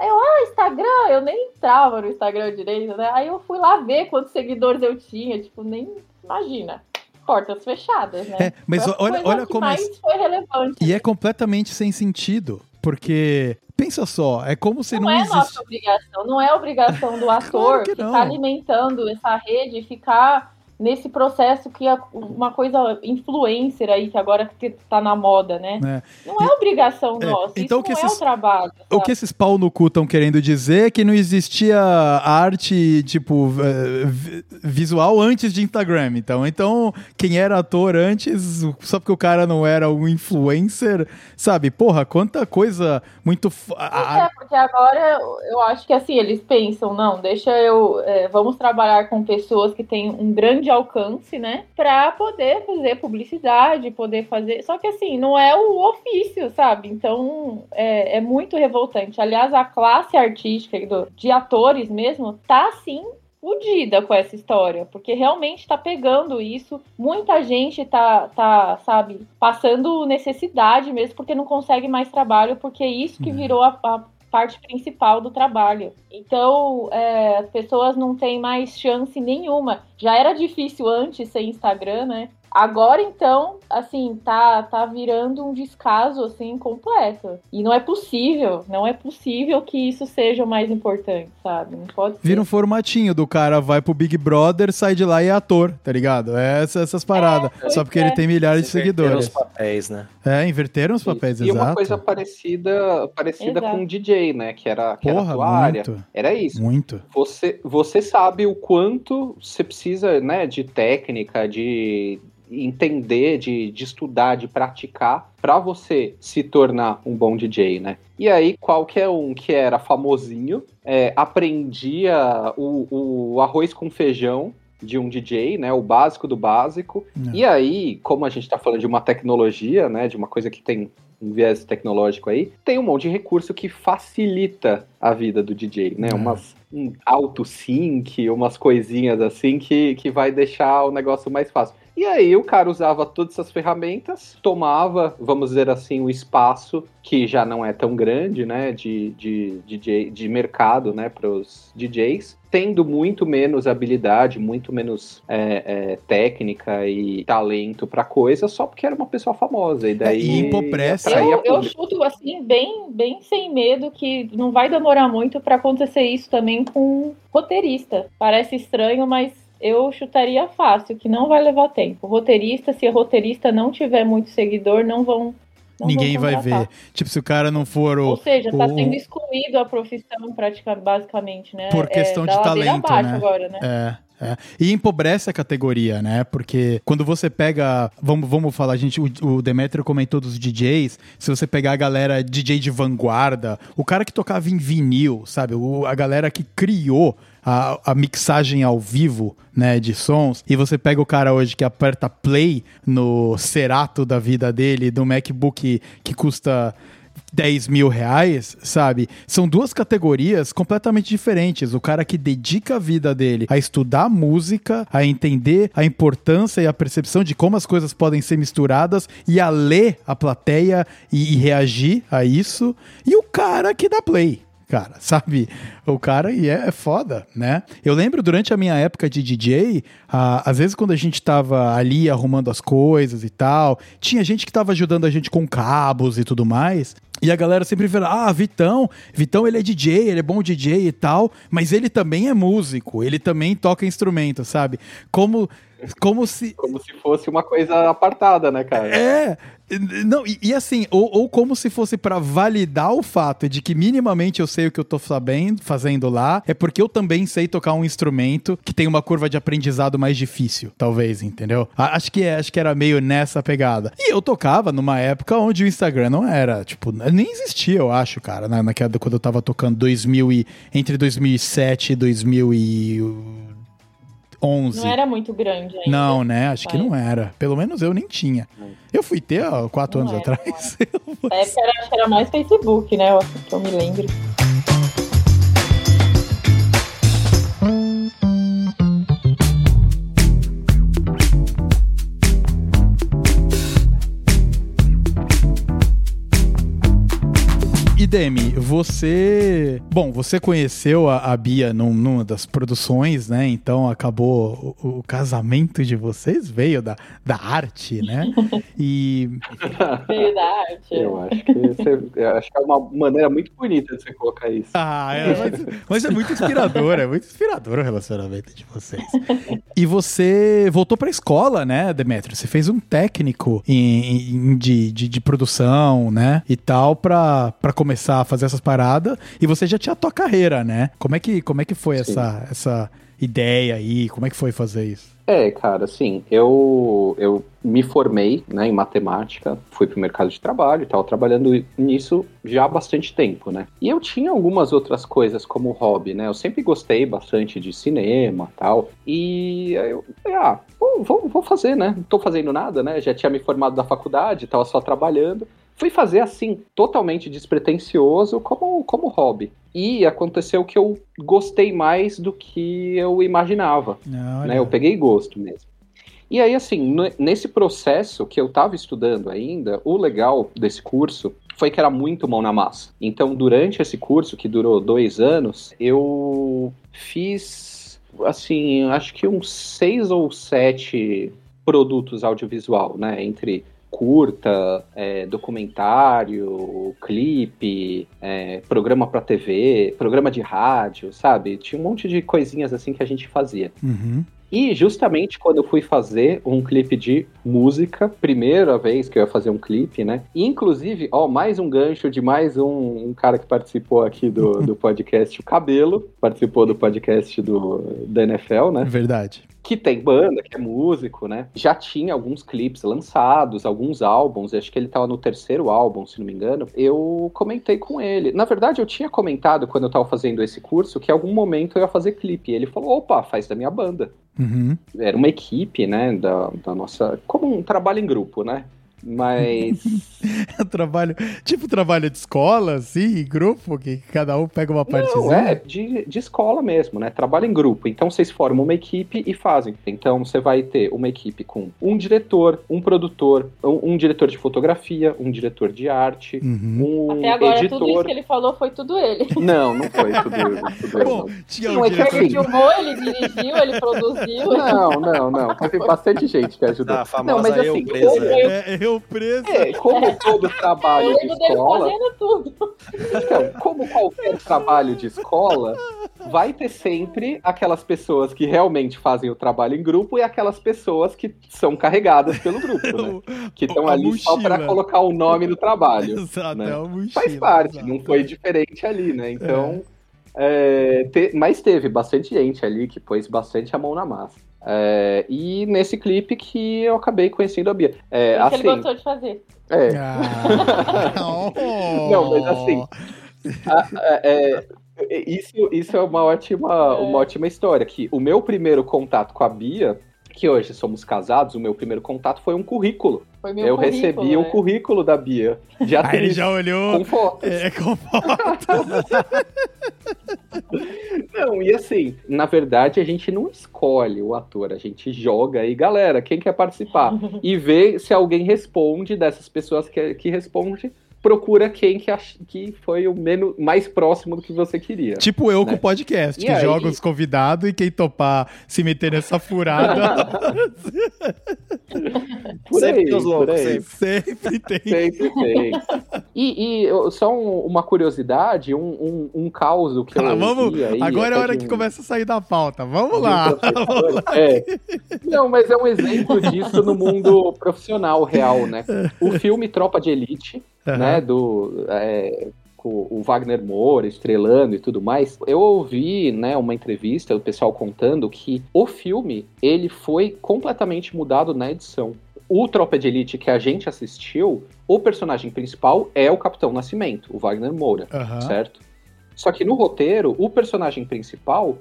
Aí eu, ah, Instagram, eu nem entrava no Instagram direito, né? Aí eu fui lá ver quantos seguidores eu tinha, tipo, nem imagina. Portas fechadas, né? É, mas Foi olha- olha que como é- mais foi relevante. E é completamente sem sentido, porque pensa só, é como se não, não, é existe. nossa obrigação, não é obrigação do ator que não. ficar alimentando essa rede e ficar nesse processo que é uma coisa influencer aí, que agora que tá na moda, né? né? Não é obrigação É, nossa, então isso que não é esses- o trabalho. O sabe? que esses pau no cu estão querendo dizer é que não existia arte, tipo, vi- visual antes de Instagram. Então, então, quem era ator antes, só porque o cara não era um influencer, sabe? Porra, quanta coisa muito. É, porque agora eu acho que assim, eles pensam, não, deixa eu. é, vamos trabalhar com pessoas que têm um grande alcance, né? Pra poder fazer publicidade, poder fazer. Só que assim, não é o ofício, sabe? Então é, é muito revoltante. Aliás, a classe artística do- de atores mesmo tá assim. Fudida com essa história, porque realmente tá pegando isso. Muita gente tá, tá, sabe, passando necessidade mesmo, porque não consegue mais trabalho, porque é isso que É. virou a, a parte principal do trabalho. Então, é, as pessoas não têm mais chance nenhuma. Já era difícil antes sem Instagram, né? Agora, então, assim, tá, tá virando um descaso, assim, completo. E não é possível, não é possível que isso seja o mais importante, sabe? Não pode ser. Vira um formatinho do cara, vai pro Big Brother, sai de lá e é ator, tá ligado? É essa- essas paradas. pois Só porque é. ele tem milhares de Inverteram os seguidores. papéis, né? É, inverteram os papéis, e exato. uma coisa parecida, parecida Exato. com o DJ, né? Que era, que era a Porra, tua área. muito, Era isso. muito. Você, você sabe o quanto você precisa, né, de técnica, de entender, de, de estudar, de praticar para você se tornar um bom DJ, né? E aí, qualquer um que era famosinho é, aprendia o, o arroz com feijão de um DJ, né? O básico do básico. É. E aí, como a gente tá falando de uma tecnologia, né? De uma coisa que tem um viés tecnológico aí, tem um monte de recurso que facilita a vida do DJ, né? É. Umas um auto-sync, umas coisinhas assim que, que vai deixar o negócio mais fácil. E aí o cara usava todas essas ferramentas, tomava, vamos dizer assim, o espaço que já não é tão grande, né, de, de, DJ, de mercado, né, para os DJs, tendo muito menos habilidade, muito menos é, é, técnica e talento para coisa, só porque era uma pessoa famosa. E daí e atraía Eu, eu chuto assim, bem, bem sem medo, que não vai demorar muito pra acontecer isso também com roteirista. Parece estranho, mas eu chutaria fácil, que não vai levar tempo. Roteirista, se a roteirista não tiver muito seguidor, não vão. não Ninguém vão vai ver. Tipo, se o cara não for o. Ou seja, tá o- sendo excluído a profissão, praticamente, basicamente, né? Por questão de da ladeira talento, né? agora, né? É, é. E empobrece a categoria, né? Porque quando você pega. Vamos, vamos falar, gente. O, o Demetrio comentou dos DJs. Se você pegar a galera DJ de vanguarda, o cara que tocava em vinil, sabe? O, a galera que criou a, a mixagem ao vivo, né, de sons, e você pega o cara hoje que aperta play no Cerato da vida dele, do MacBook que custa 10 mil reais, sabe? São duas categorias completamente diferentes. O cara que dedica a vida dele a estudar música, a entender a importância e a percepção de como as coisas podem ser misturadas e a ler a plateia e, e reagir a isso. E o cara que dá play. Cara, sabe? O cara e é, é foda, né? Eu lembro durante a minha época de DJ, às vezes quando a gente tava ali arrumando as coisas e tal, tinha gente que tava ajudando a gente com cabos e tudo mais. E a galera sempre fala: Ah, Vitão, Vitão ele é DJ, ele é bom DJ e tal, mas ele também é músico, ele também toca instrumento, sabe? Como, como se. Como se fosse uma coisa apartada, né, cara? É. Não, e, e assim, ou, ou como se fosse pra validar o fato de que minimamente eu sei o que eu tô sabendo, fazendo lá é porque eu também sei tocar um instrumento que tem uma curva de aprendizado mais difícil, talvez, entendeu? Acho que é, acho que era meio nessa pegada. E eu tocava numa época onde o Instagram não era, tipo, nem existia, eu acho, cara, na, naquela quando eu tava tocando 2000 e entre 2007 e 2011. Não era muito grande ainda. Não, né? Acho que não era. Pelo menos eu nem tinha. Eu fui ter há quatro Não anos era, atrás. Na época era, acho que era mais Facebook, né? Eu- Que eu me lembro. E Demi, você. Bom, você conheceu a, a Bia num- numa das produções, né? Então acabou. O, o casamento de vocês veio da, da arte, né? E. Veio da arte. Eu acho que, você- eu acho que é uma maneira muito bonita de você colocar isso. Ah, é, mas, mas é muito inspirador, é muito inspirador o relacionamento de vocês. E você voltou pra escola, né, Demetrio? Você fez um técnico em, em- de, de, de produção, né? E tal, pra, pra começar a fazer essas paradas. E você já tinha a tua carreira, né? Como é que, como é que foi Sim. essa, essa ideia aí? Como é que foi fazer isso? É, cara, assim, eu, eu me formei né, em matemática, fui pro mercado de trabalho e tal, trabalhando nisso já há bastante tempo, né? E eu tinha algumas outras coisas como hobby, né? Eu sempre gostei bastante de cinema tal. E aí eu falei, ah, vou, vou, vou fazer, né? Não tô fazendo nada, né? Já tinha me formado da faculdade, tava só trabalhando. Fui fazer assim, totalmente despretensioso, como, como hobby. E aconteceu que eu gostei mais do que eu imaginava Não, né? Eu peguei gosto mesmo. E aí, assim, nesse processo que eu estava estudando ainda, o legal desse curso foi que era muito mão na massa. Então, durante esse curso, que durou dois anos, eu fiz, assim, acho que uns seis ou sete produtos audiovisual, né? Entre curta, é, documentário, clipe, é, programa para TV, programa de rádio, sabe? Tinha um monte de coisinhas assim que a gente fazia. Uhum. E justamente quando eu fui fazer um clipe de música, primeira vez que eu ia fazer um clipe, né? E, inclusive, ó, mais um gancho de mais um, um cara que participou aqui do, do podcast, o Cabelo, participou do podcast do, da NFL, né? Verdade. Que tem banda, que é músico, né? Já tinha alguns clipes lançados, alguns álbuns, acho que ele tava no terceiro álbum, se não me engano. Eu comentei com ele. Na verdade, eu tinha comentado quando eu tava fazendo esse curso que em algum momento eu ia fazer clipe. E ele falou: opa, faz da minha banda. Uhum. Era uma equipe, né? Da, da nossa. Como um trabalho em grupo, né? Mas. É trabalho, tipo trabalho de escola, assim, em grupo, que cada um pega uma Não, partezinha. é de, de escola mesmo, né? Trabalho em grupo. Então vocês formam uma equipe e fazem. Então você vai ter uma equipe com um diretor, um produtor, um, um diretor de fotografia, um diretor de arte, Uhum. um Até agora, tudo isso editor. que ele falou foi tudo ele. Não, não foi tudo, tudo eu, Bom, não. tinha Não, um é que diretor Ele filmou, ele dirigiu, ele produziu. Não, não, não. Teve bastante gente que ajudou. Da famosa não, mas eu assim, presa. como, É, eu preso. é, como todo trabalho Eu de lembro dele escola, fazendo tudo. Então, como qualquer trabalho de escola, vai ter sempre aquelas pessoas que realmente fazem o trabalho em grupo e aquelas pessoas que são carregadas pelo grupo, né? Que estão A ali só para colocar o nome no trabalho. Exato, né? é mochila, Faz parte, exato. não foi diferente ali, né? Então, é, te- mas teve bastante gente ali que pôs bastante a mão na massa. É, e nesse clipe que eu acabei conhecendo a Bia. É, Isso que ele assim, gostou de fazer. é, Ah, oh. Não, mas assim, A- a- é, isso, isso é uma ótima, uma ótima história. Que o meu primeiro contato com a Bia, que hoje somos casados, o meu primeiro contato foi um currículo. Foi meu eu recebi o né? currículo da Bia de Aí ele já olhou. com fotos. É, com foto. Não, e assim, na verdade a gente não escolhe o ator, a gente joga aí, galera, quem quer participar? E vê se alguém responde dessas pessoas que, que responde, procura quem que, ach, que foi o menos, mais próximo do que você queria. Tipo eu com Né? o podcast, E que aí? joga os convidados e quem topar se meter nessa furada Por Sempre aí, tem os por loucos, aí. sempre. sempre tem. Sempre tem. E, e eu- só um- uma curiosidade, um, um, um caos que eu Ah, vamos, ouvi aí, agora é a hora de que um- começa a sair da pauta. Vamos de um lá. É. Não, mas é um exemplo disso no mundo profissional real, né? O filme Tropa de Elite, Aham. né, do... é, com o Wagner Moura estrelando e tudo mais, eu ouvi, né, uma entrevista do pessoal contando que o filme, ele foi completamente mudado na edição. O Tropa de Elite que a gente assistiu, o personagem principal é o Capitão Nascimento, o Wagner Moura, Aham. certo? Só que no roteiro, o personagem principal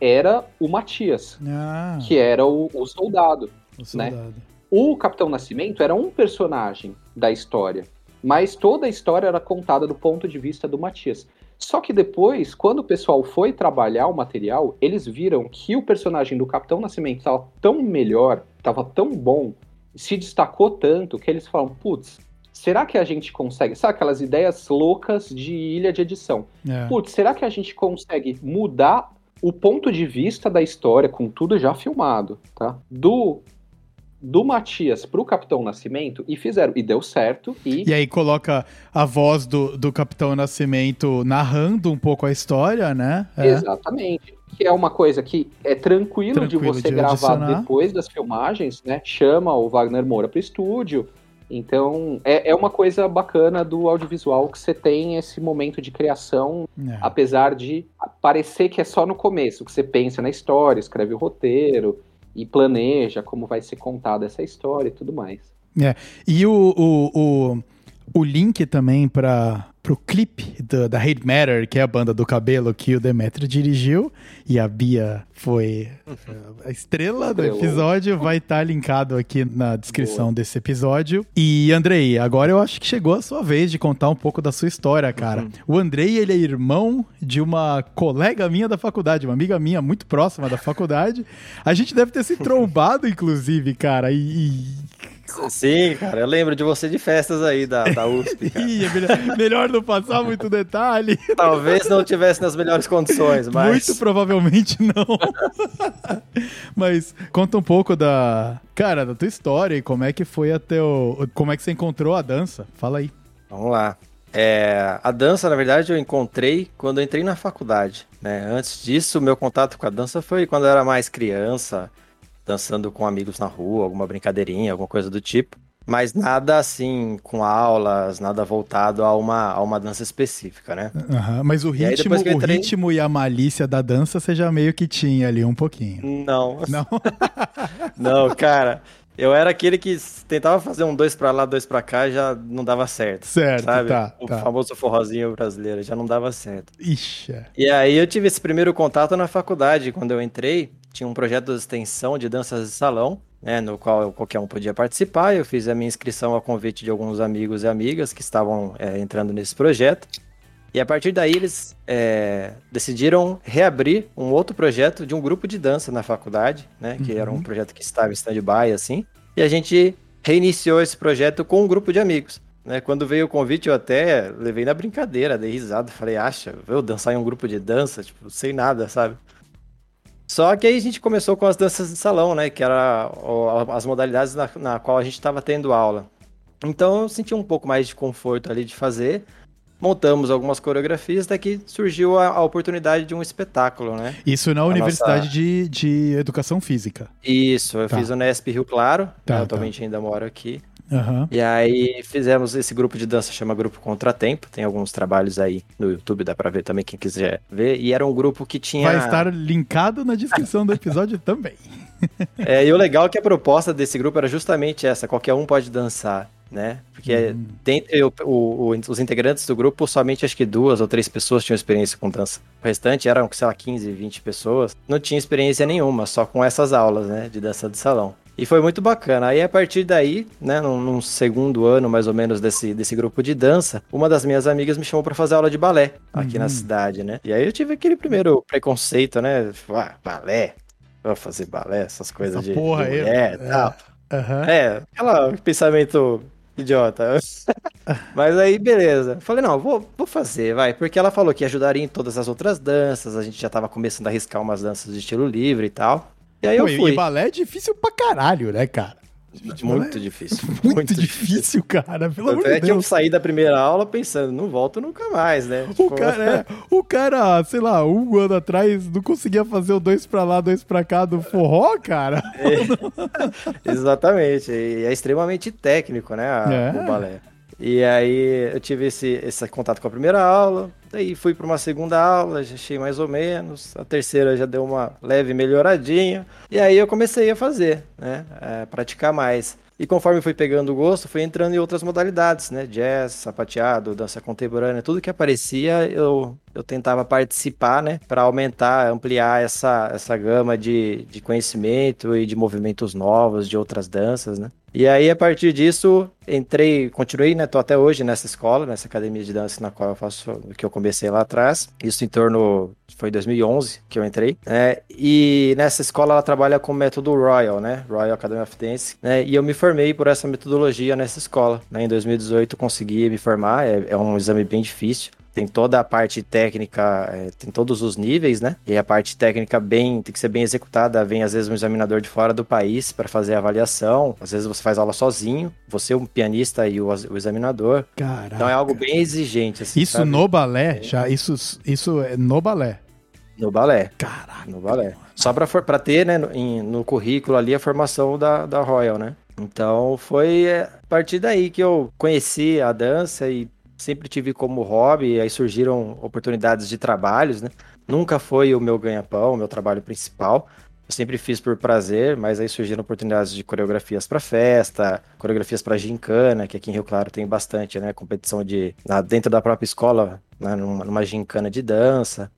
era o Matias, Ah, que era o, o soldado. o soldado. O Capitão Nascimento era um personagem da história, mas toda a história era contada do ponto de vista do Matias. Só que depois, quando o pessoal foi trabalhar o material, eles viram que o personagem do Capitão Nascimento estava tão melhor, estava tão bom, se destacou tanto que eles falaram: putz, será que a gente consegue? Sabe aquelas ideias loucas de ilha de edição? É. Putz, será que a gente consegue mudar o ponto de vista da história, com tudo já filmado, tá? Do, do Matias pro Capitão Nascimento e fizeram. E deu certo. E, E aí coloca a voz do, do Capitão Nascimento narrando um pouco a história, né? É. Exatamente. Que é uma coisa que é tranquilo, Tranquilo de você de gravar adicionar. depois das filmagens, né? Chama o Wagner Moura pro estúdio. Então, é, é uma coisa bacana do audiovisual que você tem esse momento de criação É. apesar de parecer que é só no começo, que você pensa na história, escreve o roteiro e planeja como vai ser contada essa história e tudo mais. E o, o, o, o link também para pro clipe do- da Hate Matter, que é a banda do cabelo que o Demetrio dirigiu, e a Bia foi a estrela do episódio, vai estar linkado aqui na descrição desse episódio. E Andrei, agora eu acho que chegou a sua vez de contar um pouco da sua história, cara. O Andrei, ele é irmão de uma colega minha da faculdade, uma amiga minha muito próxima da faculdade. A gente deve ter se trombado, inclusive, cara, e- e Sim, cara, eu lembro de você de festas aí da, da USP. Ih, é melhor, melhor não passar muito detalhe. Talvez não tivesse nas melhores condições, mas. Muito provavelmente não. Mas conta um pouco da, cara, da tua história e como é que foi até o, como é que você encontrou a dança? Fala aí. Vamos lá. É, a dança, na verdade, eu encontrei quando eu entrei na faculdade. Né? Antes disso, o meu contato com a dança foi quando eu era mais criança, dançando com amigos na rua, alguma brincadeirinha, alguma coisa do tipo. Mas nada assim, com aulas, nada voltado a uma, a uma dança específica, né? Aham, Mas o E ritmo, que eu o entrei- ritmo e a malícia da dança você já meio que tinha ali um pouquinho. Não, Não? não, cara. Eu era aquele que tentava fazer um dois pra lá, dois pra cá já não dava certo. Certo, sabe? tá, O tá. famoso forrozinho brasileiro já não dava certo. Ixi. E aí eu tive esse primeiro contato na faculdade, quando eu entrei, tinha um projeto de extensão de danças de salão, né, no qual qualquer um podia participar. Eu fiz a minha inscrição a convite de alguns amigos e amigas que estavam é, entrando nesse projeto. E a partir daí eles é, decidiram reabrir um outro projeto de um grupo de dança na faculdade, né, que era um projeto que estava em stand-by, assim. E a gente reiniciou esse projeto com um grupo de amigos. Né, quando veio o convite, eu até levei na brincadeira, dei risada, falei, acha, eu dançar em um grupo de dança, tipo, sem nada, sabe? Só que aí a gente começou com as danças de salão, né? Que era as modalidades na, na qual a gente estava tendo aula. Então eu senti um pouco mais de conforto ali de fazer. Montamos algumas coreografias, daqui surgiu a, a oportunidade de um espetáculo, né? Isso na A Universidade nossa- de, de Educação Física. Isso, eu Tá. fiz o Nesp Rio Claro, Tá, né, atualmente ainda moro aqui. Aham. E aí fizemos esse grupo de dança, chama Grupo Contratempo. Tem alguns trabalhos aí no YouTube, dá pra ver também quem quiser ver. E era um grupo que tinha. Vai estar linkado na descrição do episódio também. É, e o legal é que a proposta desse grupo era justamente essa: qualquer um pode dançar, né? Porque dentre o- o- os integrantes do grupo, somente acho que duas ou três pessoas tinham experiência com dança. O restante eram, sei lá, 15, 20 pessoas. Não tinha experiência nenhuma, só com essas aulas, né? De dança de salão. E foi muito bacana. Aí, a partir daí, né, num, num segundo ano mais ou menos desse, desse grupo de dança, uma das minhas amigas me chamou pra fazer aula de balé aqui na cidade, né? E aí eu tive aquele primeiro preconceito, né? Tipo, Ah, balé? Vou fazer balé, essas coisas Essa de, porra de mulher é. tal. Aham. É, aquela pensamento idiota. Mas aí, beleza. Falei, não, vou, vou fazer, vai. Porque ela falou que ajudaria em todas as outras danças. A gente já tava começando a arriscar umas danças de estilo livre e tal. E aí eu fui. E balé é difícil pra caralho, né, cara? Muito difícil. Muito, difícil, cara. Pelo amor é de que eu Deus. saí da primeira aula pensando, não volto nunca mais, né? O Tipo, cara, é, o cara, sei lá, um ano atrás não conseguia fazer o dois pra lá, dois pra cá do forró, cara. Exatamente. E é extremamente técnico, né? a- É. O balé. E aí eu tive esse, esse contato com a primeira aula, daí fui para uma segunda aula, já achei mais ou menos, a terceira já deu uma leve melhoradinha, e aí eu comecei a fazer, né, a praticar mais. E conforme fui pegando o gosto, fui entrando em outras modalidades, né? Jazz, sapateado, dança contemporânea, tudo que aparecia, eu, eu tentava participar, né? Para aumentar, ampliar essa, essa gama de, de conhecimento e de movimentos novos, de outras danças, né? E aí, a partir disso, entrei, continuei, né? Tô até hoje nessa escola, nessa academia de dança na qual eu faço, que eu comecei lá atrás. Isso em torno, foi em 2011 que eu entrei. Né? E nessa escola ela trabalha com o método Royal, né? Royal Academy of Dance. Né? E eu me formei por essa metodologia nessa escola. Né? Em 2018 consegui me formar, é, é um exame bem difícil tem toda a parte técnica, é, tem todos os níveis, né? E a parte técnica bem tem que ser bem executada. Vem às vezes um examinador de fora do país para fazer a avaliação. Às vezes você faz aula sozinho, você um pianista e o, o examinador. Caraca. Então é algo bem exigente. Assim, isso sabe? no balé, já isso isso é no balé. No balé. Caraca. No balé. Só pra ter, né, no, em- no currículo ali a formação da, da Royal, né? Então foi é, a partir daí que eu conheci a dança e sempre tive como hobby, aí surgiram oportunidades de trabalhos, né? Nunca foi o meu ganha-pão, o meu trabalho principal. Eu sempre fiz por prazer, mas aí surgiram oportunidades de coreografias para festa, coreografias para gincana, que aqui em Rio Claro tem bastante, né? Competição de dentro da própria escola, né? numa, numa gincana de dança,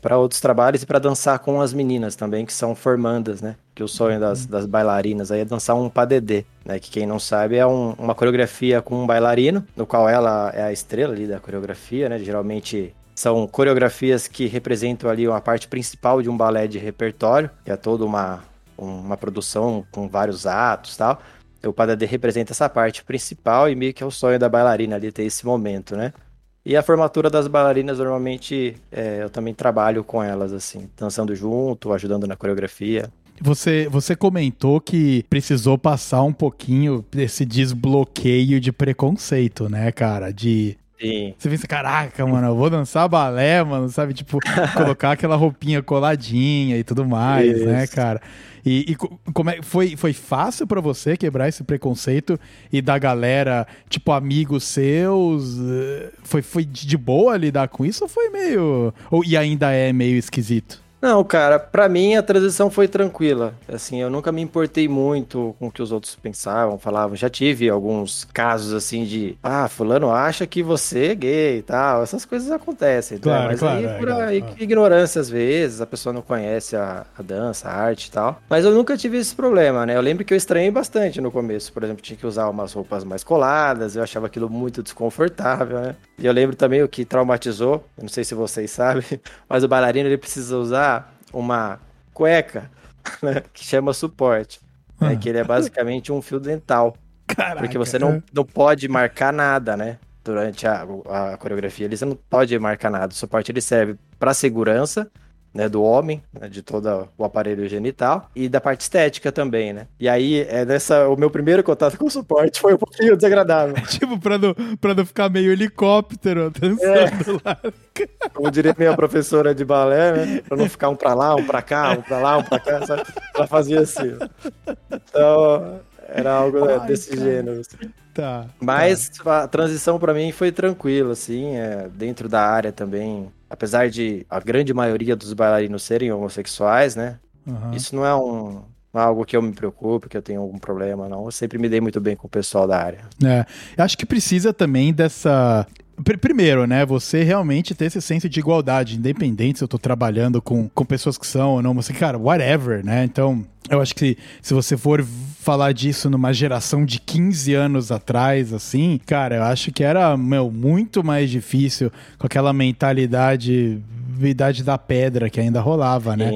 para outros trabalhos e para dançar com as meninas também, que são formandas, né? Que o sonho das, das bailarinas aí é dançar um padedê, né? Que quem não sabe é um- uma coreografia com um bailarino, no qual ela é a estrela ali da coreografia, né? Geralmente são coreografias que representam ali uma parte principal de um balé de repertório, que é toda uma, uma produção com vários atos tal. O padedê representa essa parte principal e meio que é o sonho da bailarina ali ter esse momento, né? E a formatura das bailarinas, normalmente, é, eu também trabalho com elas, assim, dançando junto, ajudando na coreografia. Você, você comentou que precisou passar um pouquinho desse desbloqueio de preconceito, né, cara? De. Sim. Você pensa, caraca, mano, eu vou dançar balé, mano, sabe? Tipo, colocar aquela roupinha coladinha e tudo mais, né, Isso. cara? E, e co- como é, foi, foi fácil pra você quebrar esse preconceito e da galera, tipo, amigos seus? eh, Foi, foi de de boa lidar com isso ou foi meio. Ou, e ainda é meio esquisito? Não, cara, pra mim a transição foi tranquila. Assim, eu nunca me importei muito com o que os outros pensavam, falavam. Já tive alguns casos assim de, ah, fulano acha que você é gay e tal. Essas coisas acontecem, né? Claro, Mas claro, aí é, por aí, claro. ignorância às vezes, a pessoa não conhece a, a dança, a arte e tal. Mas eu nunca tive esse problema, né? Eu lembro que eu estranhei bastante no começo. Por exemplo, tinha que usar umas roupas mais coladas, eu achava aquilo muito desconfortável, né? E eu lembro também o que traumatizou, eu não sei se vocês sabem, mas o bailarino ele precisa usar uma cueca, né, que chama suporte, né, Ah. que ele é basicamente um fio dental, Caraca. porque você não, não pode marcar nada, né? Durante a, a coreografia, ele você não pode marcar nada. O suporte ele serve para segurança, né, do homem, né, de todo o aparelho genital e da parte estética também, né? E aí, é nessa, o meu primeiro contato com o suporte foi um pouquinho desagradável. Tipo, pra não, pra não ficar meio helicóptero dançando É. lá. Como diria minha professora de balé, né? Pra não ficar um pra lá, um pra cá, um pra lá, um pra cá, sabe? Ela fazia assim. Então, era algo né, Ai, desse cara. gênero. assim. Tá. Mas a transição pra mim foi tranquila, assim, é, dentro da área também. Apesar de a grande maioria dos bailarinos serem homossexuais, né? Aham. Isso não é um algo que eu me preocupe, que eu tenho algum problema, não. Eu sempre me dei muito bem com o pessoal da área. É, eu acho que precisa também dessa. Pr- Primeiro, né? Você realmente ter esse senso de igualdade, independente se eu tô trabalhando com, com pessoas que são ou não, você, cara, whatever, né? Então, eu acho que se você for falar disso numa geração de 15 anos atrás, assim, cara, eu acho que era, meu, muito mais difícil com aquela mentalidade, idade da pedra que ainda rolava, né?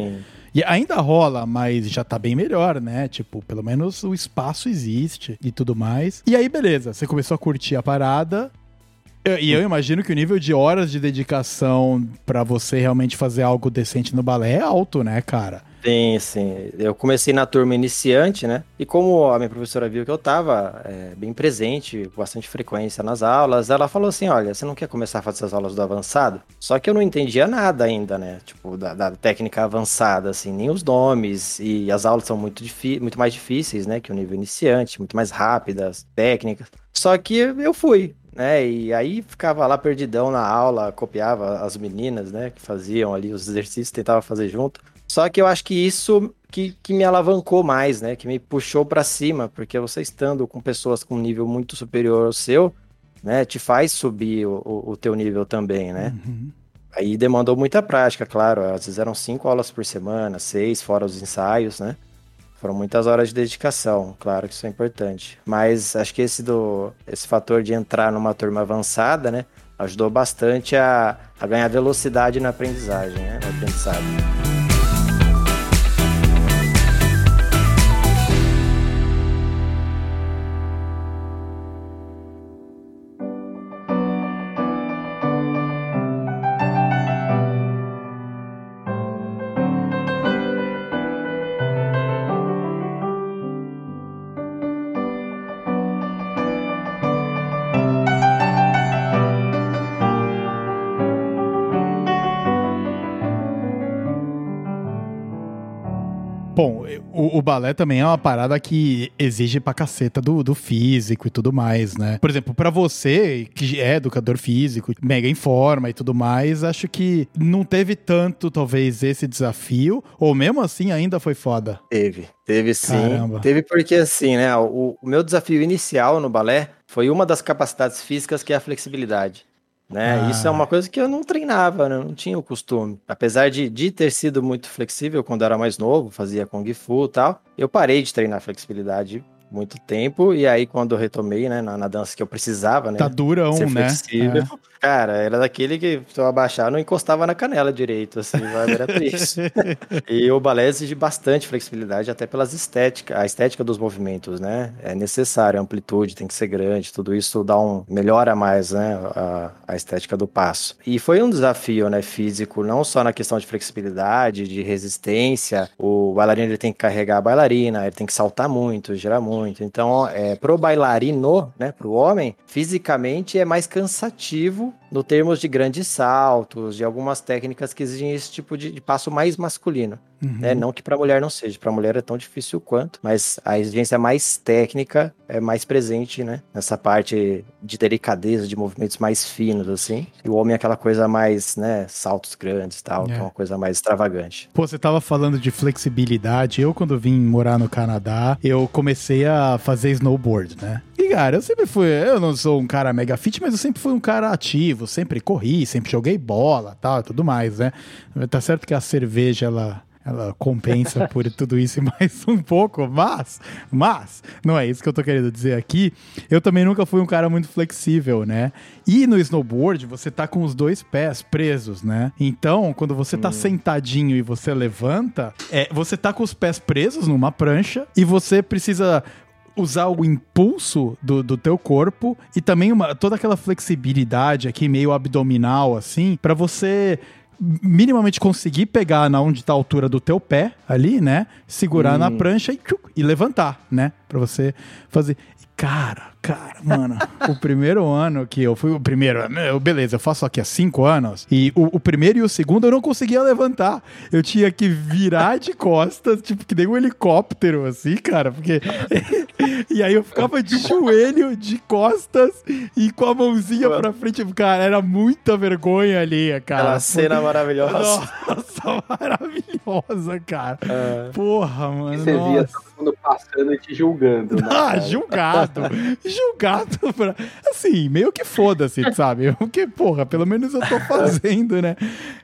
E ainda rola, mas já tá bem melhor, né? Tipo, pelo menos o espaço existe e tudo mais. E aí, beleza, você começou a curtir a parada. E eu imagino que o nível de horas de dedicação pra você realmente fazer algo decente no balé é alto, né, cara? Sim, sim. Eu comecei na turma iniciante, né? E como a minha professora viu que eu tava é, bem presente, com bastante frequência nas aulas, ela falou assim: olha, você não quer começar a fazer as aulas do avançado? Só que eu não entendia nada ainda, né? Tipo, da, da técnica avançada, assim, nem os nomes. E as aulas são muito, muito mais difíceis, né? Que o nível iniciante, muito mais rápidas, técnicas. Só que eu fui. Né, e aí ficava lá perdidão na aula, copiava as meninas, né, que faziam ali os exercícios, tentava fazer junto. Só que eu acho que isso que, que me alavancou mais, né? Que me puxou pra cima, porque você estando com pessoas com um nível muito superior ao seu, né? Te faz subir o, o, o teu nível também, né? Uhum. Aí demandou muita prática, claro. Às vezes eram cinco aulas por semana, seis, fora os ensaios, né? Foram muitas horas de dedicação, claro que isso é importante. Mas acho que esse do esse fator de entrar numa turma avançada, né? Ajudou bastante a, a ganhar velocidade na aprendizagem, né? No aprendizado. Balé também é uma parada que exige pra caceta do, do físico e tudo mais, né? Por exemplo, pra você, que é educador físico, mega em forma e tudo mais, acho que não teve tanto, talvez, esse desafio, ou mesmo assim ainda foi foda. Teve, teve sim. Caramba. Teve porque assim, né? O, o meu desafio inicial no balé foi uma das capacidades físicas que é a flexibilidade. Né? Ah. Isso é uma coisa que eu não treinava, né? não tinha o costume. Apesar de, de ter sido muito flexível quando era mais novo, fazia Kung Fu e tal, eu parei de treinar flexibilidade muito tempo, e aí quando eu retomei, né, na, na dança que eu precisava, né, Tá durão, ser né? flexível, É. cara, era daquele que se eu abaixar não encostava na canela direito, assim, vai- era triste. E o balé exige bastante flexibilidade, até pelas estéticas, a estética dos movimentos, né? É necessário, a amplitude tem que ser grande, tudo isso dá um melhora mais, né? A, a estética do passo. E foi um desafio, né? Físico, não só na questão de flexibilidade, de resistência. O bailarino ele tem que carregar a bailarina, ele tem que saltar muito, girar muito. Então, é, pro bailarino, né? Pro homem, fisicamente é mais cansativo no termos de grandes saltos, de algumas técnicas que exigem esse tipo de, de passo mais masculino Uhum. né? Não que para mulher não seja, para mulher é tão difícil quanto, mas a exigência mais técnica é mais presente, né? Nessa parte de delicadeza, de movimentos mais finos, assim. E o homem é aquela coisa mais, né? Saltos grandes e tal, que É. é uma coisa mais extravagante. Pô, você tava falando de flexibilidade. Eu, quando vim morar no Canadá, eu comecei a fazer snowboard, né? E, cara, eu sempre fui. Eu não sou um cara mega fit, mas eu sempre fui um cara ativo, sempre corri, sempre joguei bola tal tudo mais, né? Tá certo que a cerveja, ela. Ela compensa por tudo isso e mais um pouco, mas, mas, não é isso que eu tô querendo dizer aqui. Eu também nunca fui um cara muito flexível, né? E no snowboard, você tá com os dois pés presos, né? Então, quando você tá sentadinho e você levanta, é, você tá com os pés presos numa prancha e você precisa usar o impulso do, do teu corpo e também uma, toda aquela flexibilidade aqui meio abdominal assim, pra você minimamente conseguir pegar na onde tá a altura do teu pé ali, né? Segurar na prancha e, tchuc, e levantar, né? Pra você fazer. Cara, cara, mano, o primeiro ano que eu fui, o primeiro, eu, beleza, eu faço aqui há cinco anos, e o, o primeiro e o segundo eu não conseguia levantar. Eu tinha que virar de costas, tipo, que nem um helicóptero, assim, cara, porque. e aí eu ficava de joelho, de costas e com a mãozinha pra frente. Cara, era muita vergonha ali, cara. Aquela cena maravilhosa. Nossa, maravilhosa, cara. É. Porra, mano. E você via nossa. todo mundo passando e te julgando, né? Ah, julgado. julgado pra. Assim, meio que foda-se, sabe? Porque, porra, pelo menos eu tô fazendo, né?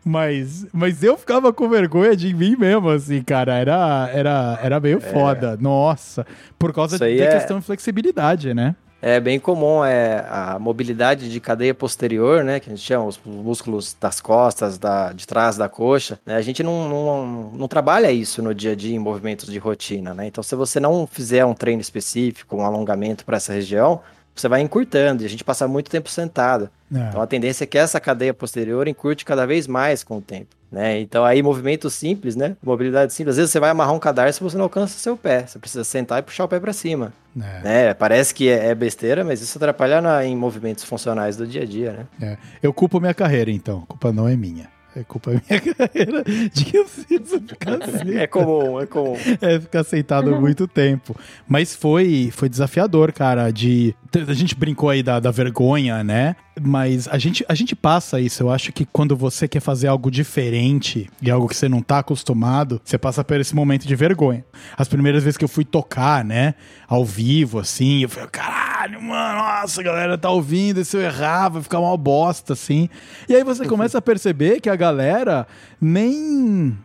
Mas, mas eu ficava com vergonha de mim mesmo, assim, cara. Era, era, era meio foda. Nossa. Por causa da é- questão de flexibilidade, né? É bem comum é, a mobilidade de cadeia posterior, né? Que a gente chama os músculos das costas, da, de trás da coxa. né, A gente não, não, não trabalha isso no dia a dia em movimentos de rotina, né? Então, se você não fizer um treino específico, um alongamento para essa região, você vai encurtando e a gente passa muito tempo sentado. É. Então a tendência é que essa cadeia posterior encurte cada vez mais com o tempo. Né? Então aí movimentos simples, né? Mobilidade simples. Às vezes você vai amarrar um cadarço e você não alcança seu pé. Você precisa sentar e puxar o pé para cima. É. Né? Parece que é, é besteira, mas isso atrapalha na- em movimentos funcionais do dia a dia, né? É. Eu culpo minha carreira, então. A culpa não é minha. É culpa minha carreira de que eu preciso ficar assim. É comum, é comum. É ficar sentado muito tempo. Mas foi, foi desafiador, cara. De a gente brincou aí da, da vergonha, né? Mas a gente, a gente passa isso. Eu acho que quando você quer fazer algo diferente e algo que você não tá acostumado, você passa por esse momento de vergonha. As primeiras vezes que eu fui tocar, né? Ao vivo, assim, eu falei, caralho, mano, nossa, a galera tá ouvindo, e se eu errar, vai ficar uma bosta, assim. E aí você começa a perceber que a galera nem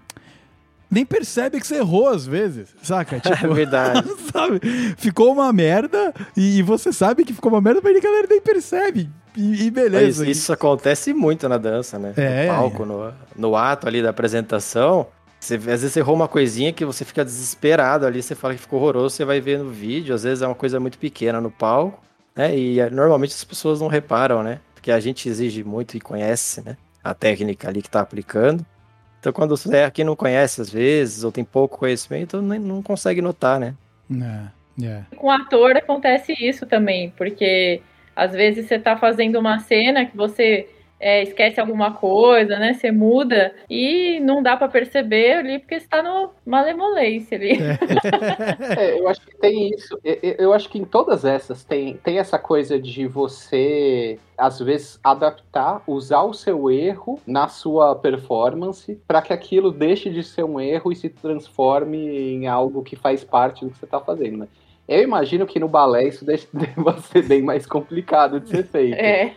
nem percebe que você errou às vezes, saca? Tipo, É verdade. sabe? Ficou uma merda e, você sabe que ficou uma merda, mas a galera nem percebe. E, e beleza. isso acontece muito na dança, né? É, no palco, no, no ato ali da apresentação. Você, às vezes você errou uma coisinha que você fica desesperado ali, você fala que ficou horroroso, você vai ver no vídeo, às vezes é uma coisa muito pequena no palco, né? E eh, normalmente as pessoas não reparam, né? Porque a gente exige muito e conhece, né? A técnica ali que tá aplicando. Então quando você é quem não conhece às vezes, ou tem pouco conhecimento, nem, não consegue notar, né? É, é. Com ator acontece isso também, porque às vezes você tá fazendo uma cena que você é, esquece alguma coisa, né? Você muda e não dá pra perceber ali porque está no malemolência ali. É, eu acho que tem isso. Eu, acho que em todas essas tem, tem essa coisa de você, às vezes, adaptar, usar o seu erro na sua performance para que aquilo deixe de ser um erro e se transforme em algo que faz parte do que você está fazendo, né? Eu imagino que no balé isso deva ser bem mais complicado de ser feito. É.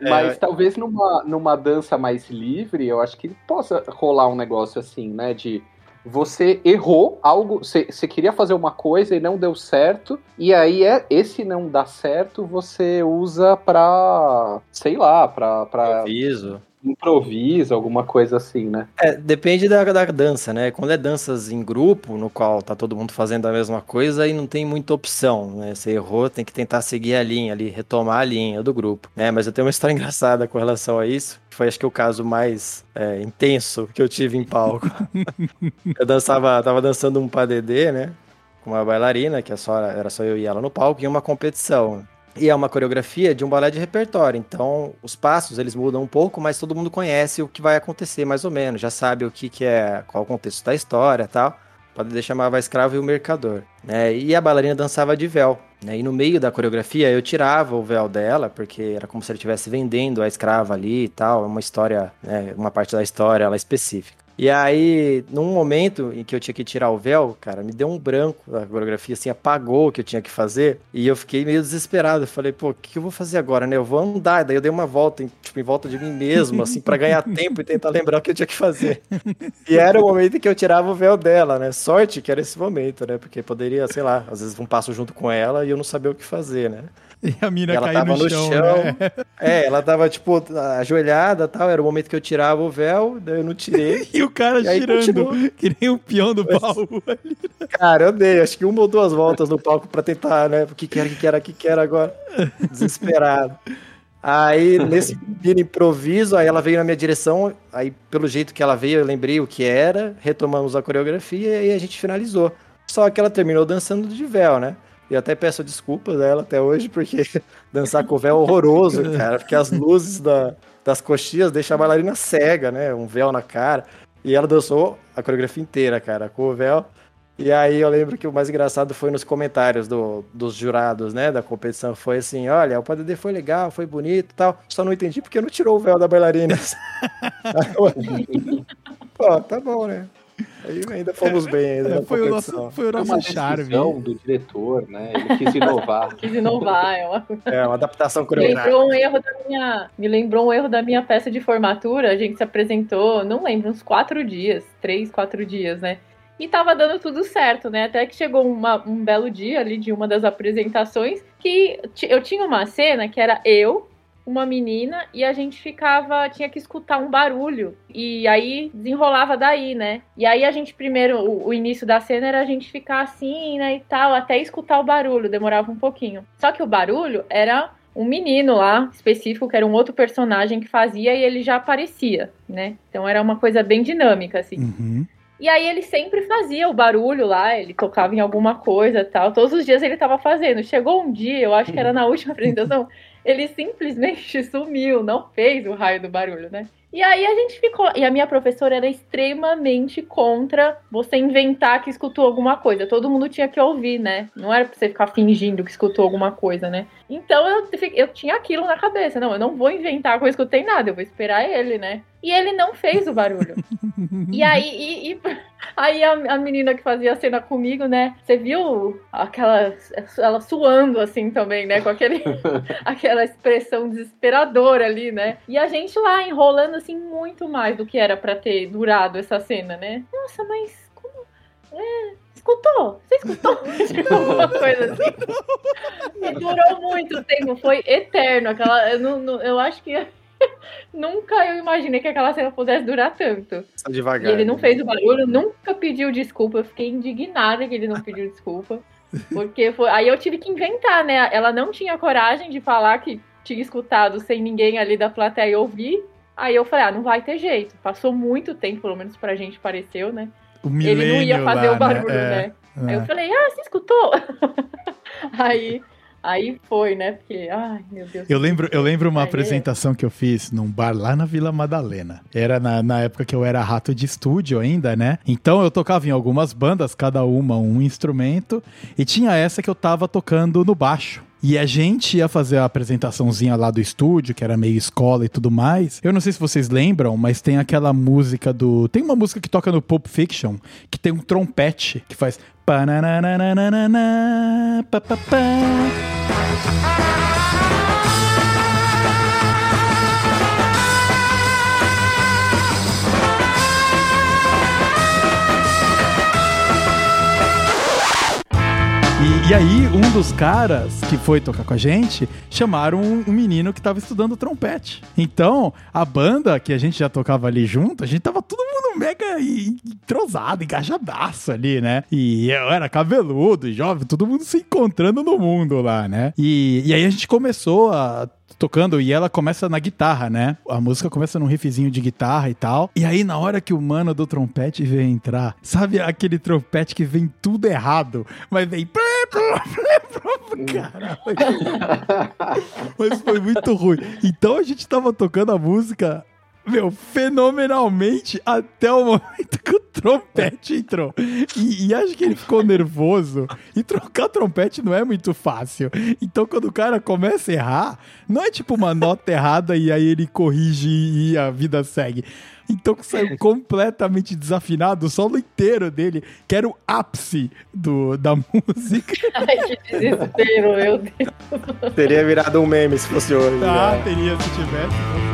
Mas É. talvez numa, numa dança mais livre, eu acho que possa rolar um negócio assim, né? De você errou algo, você, você queria fazer uma coisa e não deu certo, e aí é esse não dá certo, você usa pra, sei lá, pra, pra Aviso. Improviso, alguma coisa assim, né? É, depende da, da dança, né? Quando é danças em grupo, no qual tá todo mundo fazendo a mesma coisa, aí não tem muita opção, né? Você errou, tem que tentar seguir a linha ali, retomar a linha do grupo, né? Mas eu tenho uma história engraçada com relação a isso, que foi acho que o caso mais é, intenso que eu tive em palco. eu dançava, tava dançando um padedê, né? Com uma bailarina, que é só, era só eu e ela no palco, em uma competição. E é uma coreografia de um balé de repertório, então os passos eles mudam um pouco, mas todo mundo conhece o que vai acontecer mais ou menos, já sabe o que, que é, qual o contexto da história tal. Pode deixar chamava a escrava e o mercador, né? E a bailarina dançava de véu, né? E no meio da coreografia eu tirava o véu dela, porque era como se ela estivesse vendendo a escrava ali e tal, é uma história, né? Uma parte da história ela é específica. E aí, num momento em que eu tinha que tirar o véu, cara, me deu um branco da coreografia, assim, apagou o que eu tinha que fazer. E eu fiquei meio desesperado. Eu falei, pô, o que eu vou fazer agora, né? Eu vou andar. Daí eu dei uma volta, em, tipo, em volta de mim mesmo, assim, pra ganhar tempo e tentar lembrar o que eu tinha que fazer. E era o momento em que eu tirava o véu dela, né? Sorte que era esse momento, né? Porque poderia, sei lá, às vezes um passo junto com ela e eu não sabia o que fazer, né? E a mina Ela caiu tava no chão, chão. né? É, ela tava, tipo, ajoelhada e tal. Era o momento que eu tirava o véu, daí eu não tirei. E o cara E girando, continua. que nem o peão do Mas- baú. Cara, eu dei, acho que uma ou duas voltas no palco pra tentar, né? O que que era, o que que era, o que que era agora? Desesperado. Aí, nesse improviso, aí ela veio na minha direção, aí pelo jeito que ela veio, eu lembrei o que era, retomamos a coreografia e a gente finalizou. Só que ela terminou dançando de véu, né? E até peço desculpas a ela até hoje, porque dançar com véu é horroroso, cara, porque as luzes da, das coxias deixam a bailarina cega, né? Um véu na cara. E ela dançou a coreografia inteira, cara, com o véu. E aí eu lembro que o mais engraçado foi nos comentários do, dos jurados, né, da competição. Foi assim, olha, o PDD foi legal, foi bonito e tal. Só não entendi porque não tirou o véu da bailarina. Pô, tá bom, né? Aí ainda fomos bem ainda É, Foi o nosso, foi o É uma nosso charme. do diretor, né? Ele quis inovar. Quis inovar, é uma É, uma adaptação Me coreográfica. lembrou um erro da minha. Me lembrou um erro da minha peça de formatura. A gente se apresentou, não lembro, uns quatro dias, três, quatro dias, né? E tava dando tudo certo, né? Até que chegou uma- um belo dia ali de uma das apresentações que eu tinha uma cena que era eu uma menina e a gente ficava, tinha que escutar um barulho e aí desenrolava daí, né? E aí a gente primeiro, o, o, início da cena era a gente ficar assim, né, e tal, até escutar o barulho, demorava um pouquinho. Só que o barulho era um menino lá específico, que era um outro personagem que fazia e ele já aparecia, né? Então era uma coisa bem dinâmica, assim. Uhum. E aí ele sempre fazia o barulho lá, ele tocava em alguma coisa tal. Todos os dias ele estava fazendo. Chegou um dia, eu acho que era na última apresentação, ele simplesmente sumiu, não fez o raio do barulho, né? E aí a gente ficou. E a minha professora era extremamente contra você inventar que escutou alguma coisa. Todo mundo tinha que ouvir, né? Não era pra você ficar fingindo que escutou alguma coisa, né? Então eu, eu tinha aquilo na cabeça. Não, eu não vou inventar que eu escutei nada, eu vou esperar ele, né? E ele não fez o barulho. e aí, e, e, aí a, a, menina que fazia a cena comigo, né? Você viu aquela ela suando assim também, né? Com aquele, aquela expressão desesperadora ali, né? E a gente lá enrolando assim muito mais do que era para ter durado essa cena, né? Nossa, mas como é, escutou? Você escutou? Alguma coisa assim. E durou muito tempo, foi eterno. Aquela, eu, não, eu acho que nunca eu imaginei que aquela cena pudesse durar tanto. Só devagar. E ele não né? fez o barulho, nunca pediu desculpa. Eu fiquei indignada que ele não pediu desculpa. Porque foi. Aí eu tive que inventar, né? Ela não tinha coragem de falar que tinha escutado sem ninguém ali da plateia ouvir. Aí eu falei, ah, não vai ter jeito. Passou muito tempo, pelo menos pra gente pareceu, né? ele não ia fazer lá, o barulho, né? né? É, Aí eu falei, ah, você escutou? aí Aí foi, né? Porque, ai, meu Deus. Eu lembro, eu lembro uma apresentação que eu fiz num bar lá na Vila Madalena. Era na, na época que eu era rato de estúdio ainda, né? Então eu tocava em algumas bandas, cada uma um instrumento, e tinha essa que eu tava tocando no baixo. E a gente ia fazer a apresentaçãozinha lá do estúdio, que era meio escola e tudo mais. Eu não sei se vocês lembram, mas tem aquela música do. Tem uma música que toca no Pulp Fiction, que tem um trompete que faz. Pa, pa, pa. E, aí, um dos caras que foi tocar com a gente chamaram um, menino que tava estudando trompete. Então, a banda que a gente já tocava ali junto, a gente tava todo mundo mega entrosado, engajadaço ali, né? E eu era cabeludo, jovem, todo mundo se encontrando no mundo lá, né? E, e aí a gente começou a tocando e ela começa na guitarra, né? A música começa num riffzinho de guitarra e tal. E aí, na hora que o mano do trompete vem entrar, sabe aquele trompete que vem tudo errado, mas vem. Caralho. mas foi muito ruim. Então a gente tava tocando a música meu, fenomenalmente até o momento que o trompete entrou. E, e, acho que ele ficou nervoso. E trocar trompete não é muito fácil. Então, quando o cara começa a errar, não é tipo uma nota errada e aí ele corrige e a vida segue. Então saiu completamente desafinado o solo inteiro dele, que era o ápice do, da música. Ai, que desespero, meu Deus. Teria virado um meme se fosse hoje. Ah, né? teria se tivesse.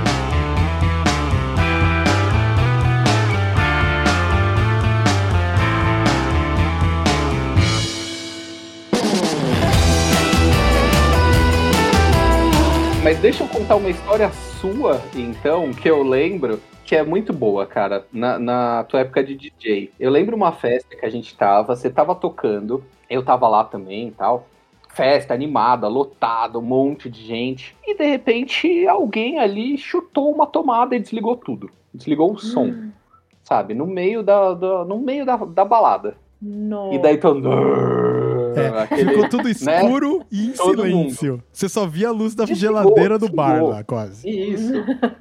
Mas deixa eu contar uma história sua, então, que eu lembro, que é muito boa, cara, na, na tua época de DJ. Eu lembro uma festa que a gente tava, você tava tocando, eu tava lá também e tal. Festa animada, lotada, um monte de gente. E de repente alguém ali chutou uma tomada e desligou tudo. Desligou o som. Hum. Sabe? No meio da, da, no meio da, da balada. Não. E daí todo. É, aquele, ficou tudo né? escuro né? e em Todo silêncio. Mundo. Você só via a luz da desligou, geladeira do desligou. bar lá, quase. Isso.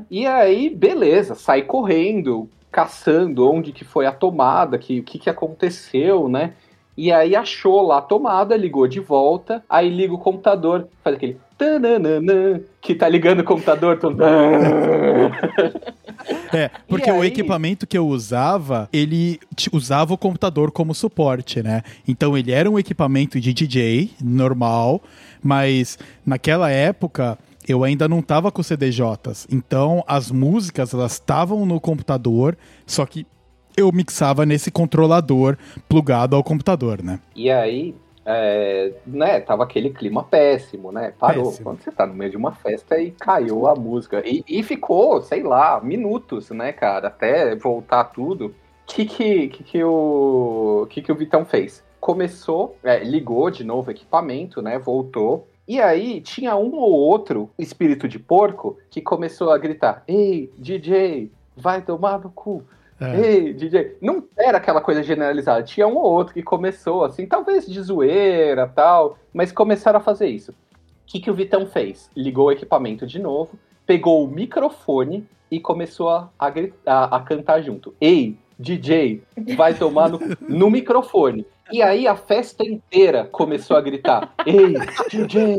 e aí, beleza, sai correndo, caçando onde que foi a tomada, que, o que, que aconteceu, né? E aí achou lá a tomada, ligou de volta, aí liga o computador, faz aquele tananana, que tá ligando o computador. É, porque aí... o equipamento que eu usava, ele usava o computador como suporte, né? Então ele era um equipamento de DJ normal, mas naquela época eu ainda não tava com CDJs. Então as músicas elas estavam no computador, só que eu mixava nesse controlador plugado ao computador, né? E aí é, né, tava aquele clima péssimo, né? Parou. Péssimo. Quando você tá no meio de uma festa e caiu a música. E, e ficou, sei lá, minutos, né, cara, até voltar tudo. O que que, que, que, o, que que o Vitão fez? Começou, é, ligou de novo o equipamento, né? Voltou. E aí tinha um ou outro espírito de porco que começou a gritar: Ei, DJ, vai tomar no cu. É. Ei, DJ. Não era aquela coisa generalizada. Tinha um ou outro que começou, assim, talvez de zoeira tal, mas começaram a fazer isso. O que, que o Vitão fez? Ligou o equipamento de novo, pegou o microfone e começou a, a, a cantar junto. Ei, DJ, vai tomar no, no microfone. E aí a festa inteira começou a gritar: Ei, DJ,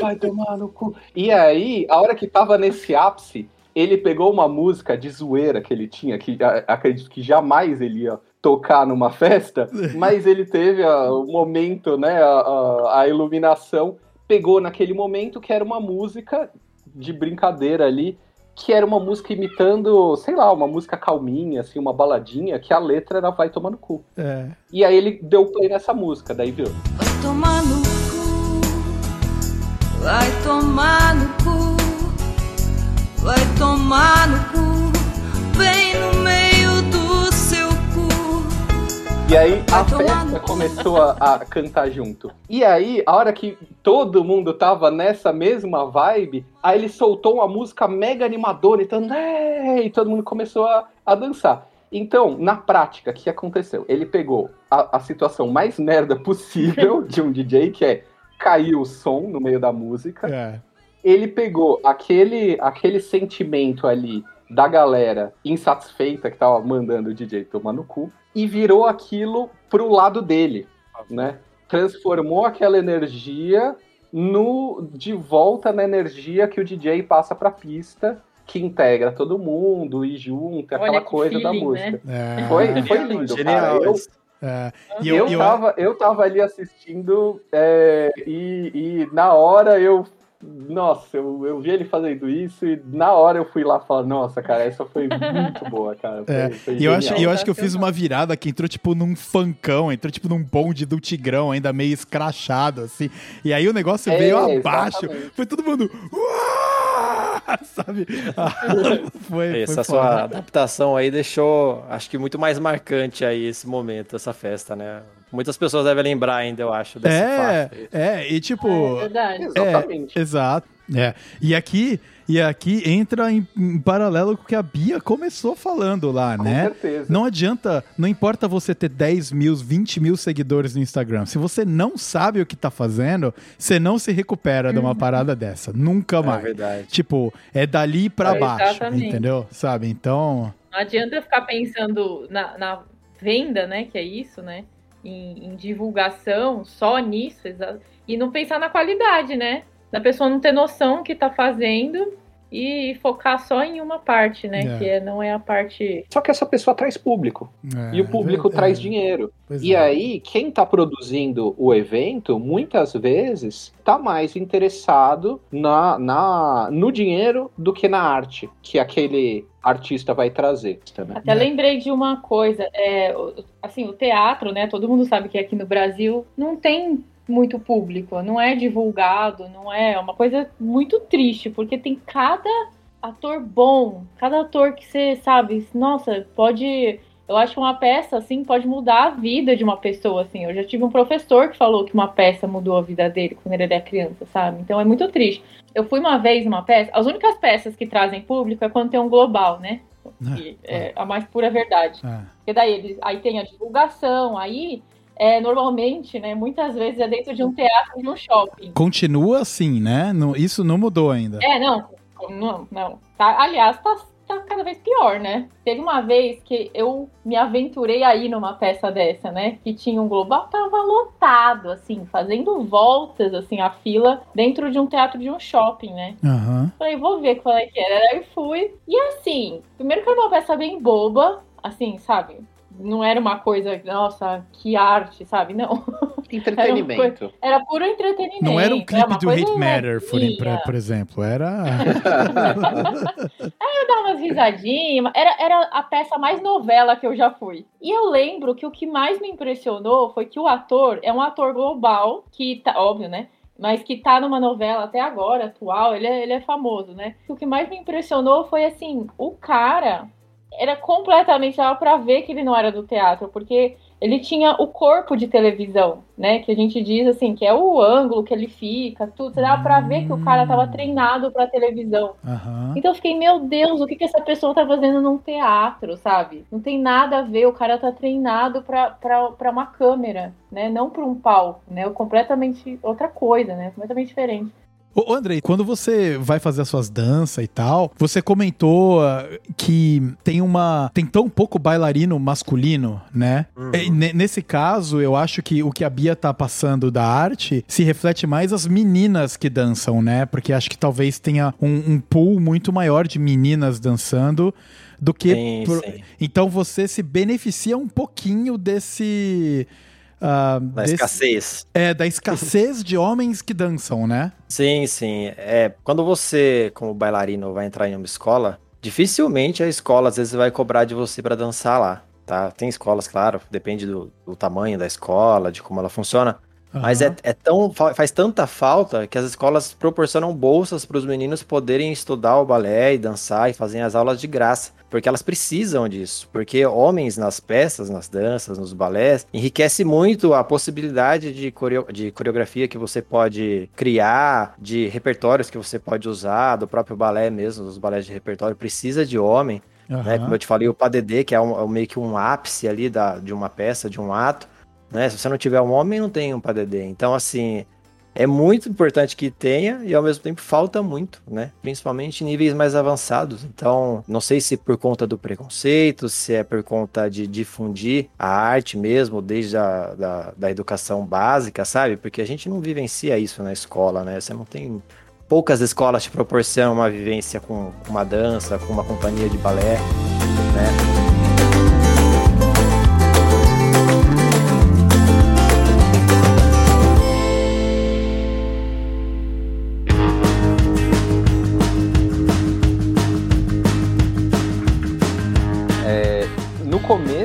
vai tomar no cu. E aí, a hora que tava nesse ápice, ele pegou uma música de zoeira que ele tinha, que a- acredito que jamais ele ia tocar numa festa, mas ele teve a- o momento, né, a, a- a iluminação, pegou naquele momento que era uma música de brincadeira ali, que era uma música imitando, sei lá, uma música calminha, assim, uma baladinha, que a letra era Vai Tomar no Cu. É. E aí ele deu play nessa música, daí viu. Vai tomar no cu, vai tomar no cu, vai tomar no cu, bem no meio do seu cu. E aí a Vai festa começou a, a cantar junto. E aí, a hora que todo mundo tava nessa mesma vibe, aí ele soltou uma música mega animadora, então, "É", e todo mundo começou a, a dançar. Então, na prática, o que aconteceu? Ele pegou a, a situação mais merda possível de um DJ, que é cair o som no meio da música. É. Ele pegou aquele, aquele sentimento ali da galera insatisfeita que tava mandando o DJ tomar no cu e virou aquilo pro lado dele, né? Transformou aquela energia no de volta na energia que o DJ passa pra pista, que integra todo mundo e junta Olha aquela que coisa da feeling, música. É. Foi, foi lindo, Genial. cara. Eu. É. e E eu, eu, eu, tava, eu tava ali assistindo é, e, e na hora eu. Nossa, eu, eu vi ele fazendo isso e na hora eu fui lá falar, nossa, cara, essa foi muito boa, cara. Foi, É, foi E eu acho, eu acho que eu fiz uma virada que entrou, tipo, num funkão, entrou, tipo, num bonde do Tigrão, ainda meio escrachado, assim. E aí o negócio É, veio abaixo. exatamente. Foi todo mundo. "Uá!" Sabe? Ah, foi, Essa foi sua foda. adaptação aí deixou, acho que muito mais marcante aí esse momento, essa festa, né? Muitas pessoas devem lembrar ainda, eu acho, desse É, fato. é, e tipo. É verdade. Exatamente. Exato. É. E aqui, e aqui entra em, em paralelo com o que a Bia começou falando lá, Com né? certeza. Não adianta, não importa você ter 10 mil, 20 mil seguidores no Instagram. Se você não sabe o que tá fazendo, você não se recupera de uma parada dessa. Nunca É mais. verdade. tipo, é dali pra É, baixo, exatamente. entendeu? Sabe? Então, Não adianta ficar pensando na, na venda, né? Que é isso, né? Em, em divulgação, só nisso, e não pensar na qualidade, né? Da pessoa não ter noção que tá fazendo e focar só em uma parte, né? É. Que é- não é a parte. Só que essa pessoa traz público. é, e o público é, traz é, dinheiro. pois E é. aí, quem tá produzindo o evento, muitas vezes, tá mais interessado na, na, no dinheiro do que na arte que aquele artista vai trazer. Né? Até lembrei de uma coisa, é, o- assim, o teatro, né? Todo mundo sabe que aqui no Brasil não tem muito público, não é divulgado, não é, é uma coisa muito triste, porque tem cada ator bom, cada ator que você sabe, nossa, pode, eu acho que uma peça assim pode mudar a vida de uma pessoa assim. Eu já tive um professor que falou que uma peça mudou a vida dele quando ele era criança, sabe? Então é muito triste. Eu fui uma vez numa peça, as únicas peças que trazem público é quando tem um global, né? que é a mais pura verdade. É. Porque daí eles, aí tem a divulgação, aí é, normalmente, né, muitas vezes é dentro de um teatro de um shopping. Continua assim, né? Não- isso não mudou ainda. É, não, não, não. Tá, aliás, tá, tá cada vez pior, né? Teve uma vez que eu me aventurei aí numa peça dessa, né? Que tinha um global, tava lotado, assim, fazendo voltas, assim, a fila dentro de um teatro de um shopping, né? Aham. Falei, vou ver qual é que era. Aí fui. E assim, primeiro que era uma peça bem boba, assim, sabe? Não era uma coisa, nossa, que arte, sabe? Não. Entretenimento. Era puro entretenimento. Não era um clipe uma do coisa Hate Matter, por, por exemplo. Era. Eu dava umas risadinhas. Era, era a peça mais novela que eu já fui. E eu lembro que o que mais me impressionou foi que o ator é um ator global, que tá, óbvio, né? Mas que tá numa novela até agora, atual, ele é, ele é famoso, né? O que mais me impressionou foi assim, o cara era completamente dava pra ver que ele não era do teatro, porque ele tinha o corpo de televisão, né? Que a gente diz assim, que é o ângulo que ele fica, tudo. Você dava pra ver que o cara tava treinado pra televisão. Aham. Então eu fiquei, meu Deus, o que, que essa pessoa tá fazendo num teatro, sabe? Não tem nada a ver, o cara tá treinado pra uma câmera, né? Não pra um palco, né? Completamente outra coisa, né? Completamente diferente. Ô, Andrei, quando você vai fazer as suas danças e tal, você comentou ah, que tem uma. tem tão pouco bailarino masculino, né? Uhum. Ne- nesse caso, eu acho que o que a Bia tá passando da arte se reflete mais as meninas que dançam, né? Porque acho que talvez tenha um, um pool muito maior de meninas dançando do que. Sim, sim. Então você se beneficia um pouquinho desse. Ah, Da desse- escassez. É, da escassez de homens que dançam, né? Sim, sim. É, quando você, como bailarino, vai entrar em uma escola, dificilmente a escola às vezes vai cobrar de você para dançar lá, tá? Tem escolas, claro, depende do, do tamanho da escola, de como ela funciona. Mas é, é tão fa- faz tanta falta que as escolas proporcionam bolsas para os meninos poderem estudar o balé e dançar e fazerem as aulas de graça, porque elas precisam disso. Porque homens nas peças, nas danças, nos balés, enriquece muito a possibilidade de, coreo- de coreografia que você pode criar, de repertórios que você pode usar, do próprio balé mesmo, dos balés de repertório, precisa de homem né? Aham. Como eu te falei, o PADD, que é, um- é meio que um ápice ali da, de uma peça, de um ato, né? Se você não tiver um homem, não tem um PADD. Então, assim, é muito importante que tenha e ao mesmo tempo falta muito, né? Principalmente em níveis mais avançados. Então, não sei se por conta do preconceito, se é por conta de difundir a arte mesmo, desde a da, da educação básica, sabe? Porque a gente não vivencia isso na escola, né? Você não tem poucas escolas te proporcionam uma vivência com com uma dança, com uma companhia de balé, né?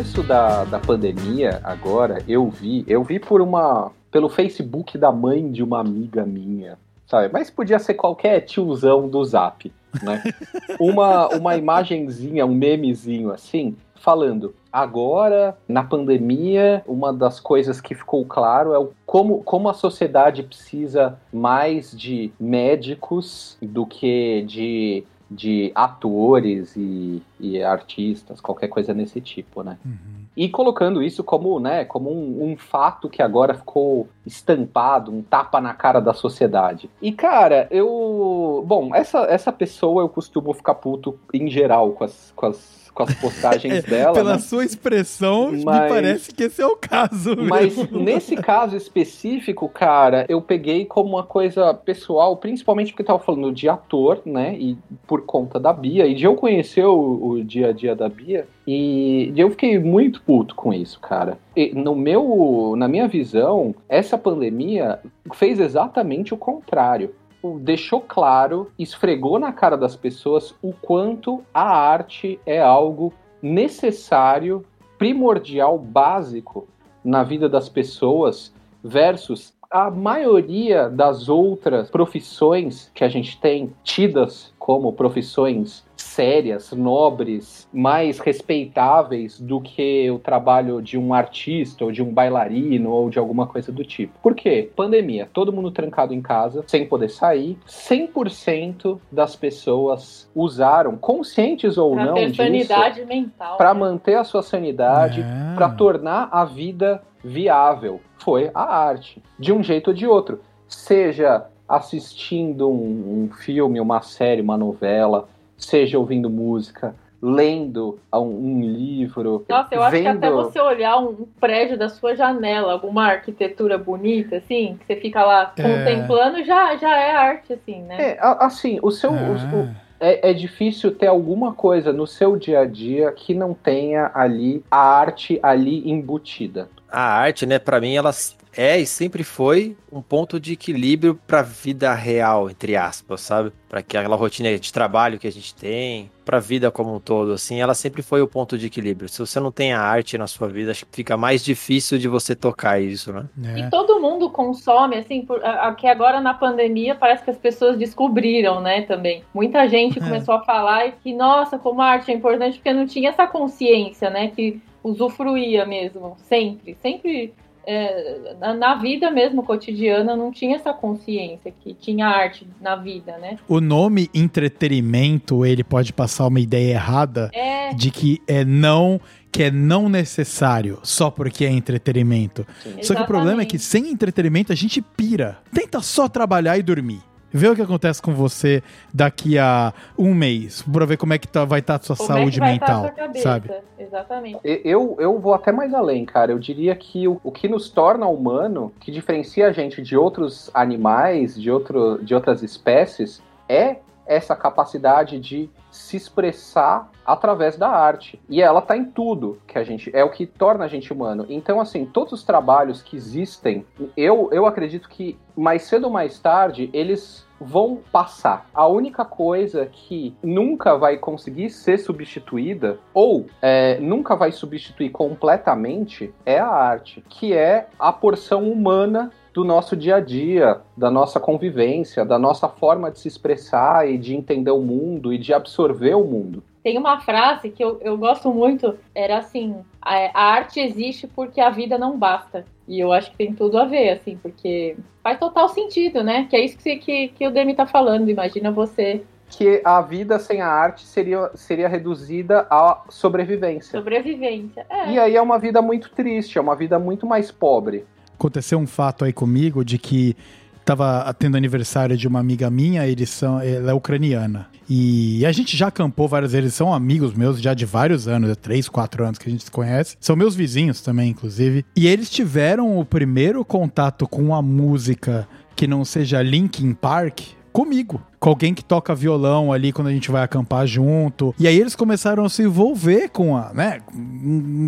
Começo da, da pandemia, agora, eu vi, eu vi por uma. pelo Facebook da mãe de uma amiga minha, sabe? Mas podia ser qualquer tiozão do zap, né? uma, uma imagenzinha, um memezinho assim, falando. Agora, na pandemia, uma das coisas que ficou claro é o como, como a sociedade precisa mais de médicos do que de, de atores e, e artistas, qualquer coisa nesse tipo, né? Uhum. E colocando isso como, né, como um, um fato que agora ficou estampado, um tapa na cara da sociedade. E, cara, eu. Bom, essa, essa pessoa eu costumo ficar puto em geral com as, com as, com as postagens dela. Pela né? sua expressão, me Mas- parece que esse é o caso. Mas mesmo. nesse caso específico, cara, eu peguei como uma coisa pessoal, principalmente porque eu tava falando de ator, né? E por conta da Bia, e de eu conhecer o, o dia a dia da Bia, e eu fiquei muito puto com isso, cara. E no meu, na minha visão, essa pandemia fez exatamente o contrário. O- Deixou claro, esfregou na cara das pessoas o quanto a arte é algo necessário, primordial, básico na vida das pessoas versus a maioria das outras profissões que a gente tem tidas como profissões sérias, nobres, mais respeitáveis do que o trabalho de um artista ou de um bailarino ou de alguma coisa do tipo. Por quê? Pandemia, todo mundo trancado em casa, sem poder sair, 100% das pessoas usaram, conscientes ou Pra não ter disso, sanidade mental. para né? manter a sua sanidade, É. para tornar a vida viável. Foi a arte, de um jeito ou de outro. Seja assistindo um, um filme, uma série, uma novela, seja ouvindo música, lendo um, um livro, Nossa, eu acho que vendo... até você olhar um prédio da sua janela, alguma arquitetura bonita, assim, que você fica lá É. contemplando, já, já é arte, assim, né? É, assim, o seu... o- o- Ah. é, é difícil ter alguma coisa no seu dia a dia que não tenha ali a arte ali embutida. A arte, né, para mim, ela é e sempre foi um ponto de equilíbrio para a vida real, entre aspas, sabe? Para aquela rotina de trabalho que a gente tem, para a vida como um todo, assim, ela sempre foi o ponto de equilíbrio. Se você não tem a arte na sua vida, acho que fica mais difícil de você tocar isso, né? É. E todo mundo consome, assim, por, que agora na pandemia parece que as pessoas descobriram, né, também. Muita gente é. começou a falar que, nossa, como a arte é importante, porque não tinha essa consciência, né, que usufruía mesmo, sempre, sempre é, na vida mesmo cotidiana não tinha essa consciência que tinha arte na vida, né? O nome entretenimento ele pode passar uma ideia errada é... de que é não que é não necessário só porque é entretenimento. Sim. Só que o problema é que sem entretenimento a gente pira. Tenta só trabalhar e dormir. Vê o que acontece com você daqui a um mês, pra ver como é que tá, vai estar tá a sua como saúde é mental, sabe? Exatamente. Eu, eu vou até mais além, cara. Eu diria que o, o que nos torna humano, que diferencia a gente de outros animais, de, outro, de outras espécies, é essa capacidade de se expressar através da arte. E ela tá em tudo que a gente é o que torna a gente humano. Então assim, todos os trabalhos que existem, eu eu acredito que mais cedo ou mais tarde eles vão passar. A única coisa que nunca vai conseguir ser substituída ou é, nunca vai substituir completamente é a arte, que é a porção humana do nosso dia a dia, da nossa convivência, da nossa forma de se expressar e de entender o mundo e de absorver o mundo. Tem uma frase que eu, eu gosto muito, era assim, a, a arte existe porque a vida não basta. E eu acho que tem tudo a ver, assim, porque faz total sentido, né? Que é isso que, que, que o Demi tá falando. Imagina você que a vida sem a arte seria, seria reduzida à sobrevivência. Sobrevivência, é. E aí é uma vida muito triste, é uma vida muito mais pobre. Aconteceu um fato aí comigo de que tava tendo aniversário de uma amiga minha, eles são, ela é ucraniana. E a gente já acampou várias vezes, eles são amigos meus já de vários anos, é três, quatro anos que a gente se conhece. São meus vizinhos também, inclusive. E eles tiveram o primeiro contato com a música que não seja Linkin Park comigo. Com alguém que toca violão ali quando a gente vai acampar junto. E aí eles começaram a se envolver com a, né,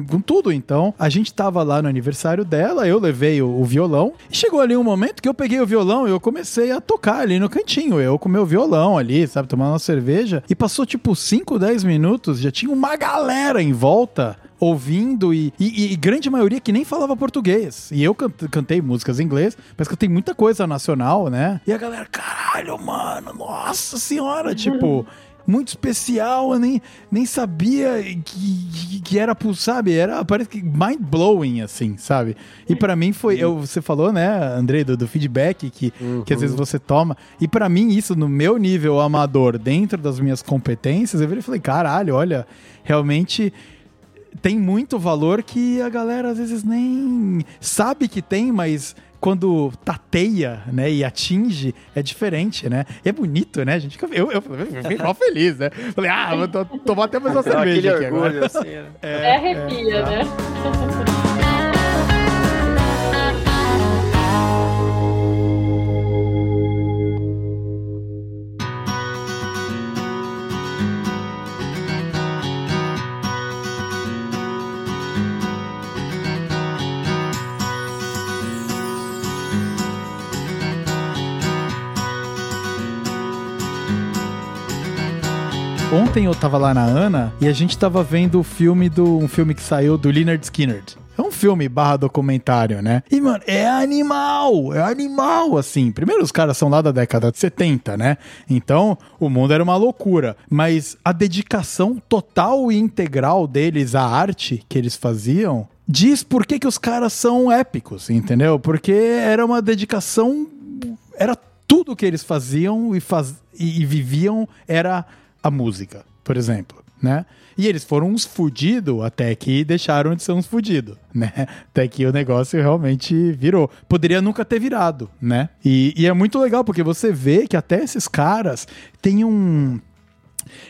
com tudo. Então, a gente tava lá no aniversário dela, eu levei o, o violão. E chegou ali um momento que eu peguei o violão e eu comecei a tocar ali no cantinho. Eu com meu violão ali, sabe, tomando uma cerveja. E passou tipo 5, 10 minutos, já tinha uma galera em volta ouvindo e, e, e, grande maioria que nem falava português. E eu cantei músicas em inglês, mas cantei muita coisa nacional, né? E a galera, caralho, mano, nossa senhora, tipo. muito especial, eu nem, nem sabia que, que era, sabe? Era, parece que mind blowing, assim, sabe? E para mim foi, eu, você falou, né, Andrei, do, do feedback que, uhum. que às vezes uhum. você toma. E para mim, isso no meu nível amador, dentro das minhas competências, eu falei, caralho, olha, realmente tem muito valor que a galera às vezes nem sabe que tem, mas quando tateia, né, e atinge, é diferente, né? E é bonito, né? A gente fica, eu, eu, eu fiquei mal feliz, né? Falei, ah, vou tomar até mais uma cerveja aqui orgulho, agora. Assim, né? é, é arrepia, é, né? Ontem eu tava lá na Ana e a gente tava vendo o filme do um filme que saiu do Leonard Skinner. É um filme barra documentário, né? E, mano, é animal! É animal, assim. Primeiro, os caras são lá da década de 70, né? Então, o mundo era uma loucura. Mas a dedicação total e integral deles à arte que eles faziam diz por que, que os caras são épicos, entendeu? Porque era uma dedicação. Era tudo que eles faziam e, faz, e, e viviam era a música, por exemplo, né? E eles foram uns fudidos até que deixaram de ser uns fudidos, né? Até que o negócio realmente virou. Poderia nunca ter virado, né? E, e é muito legal porque você vê que até esses caras têm um.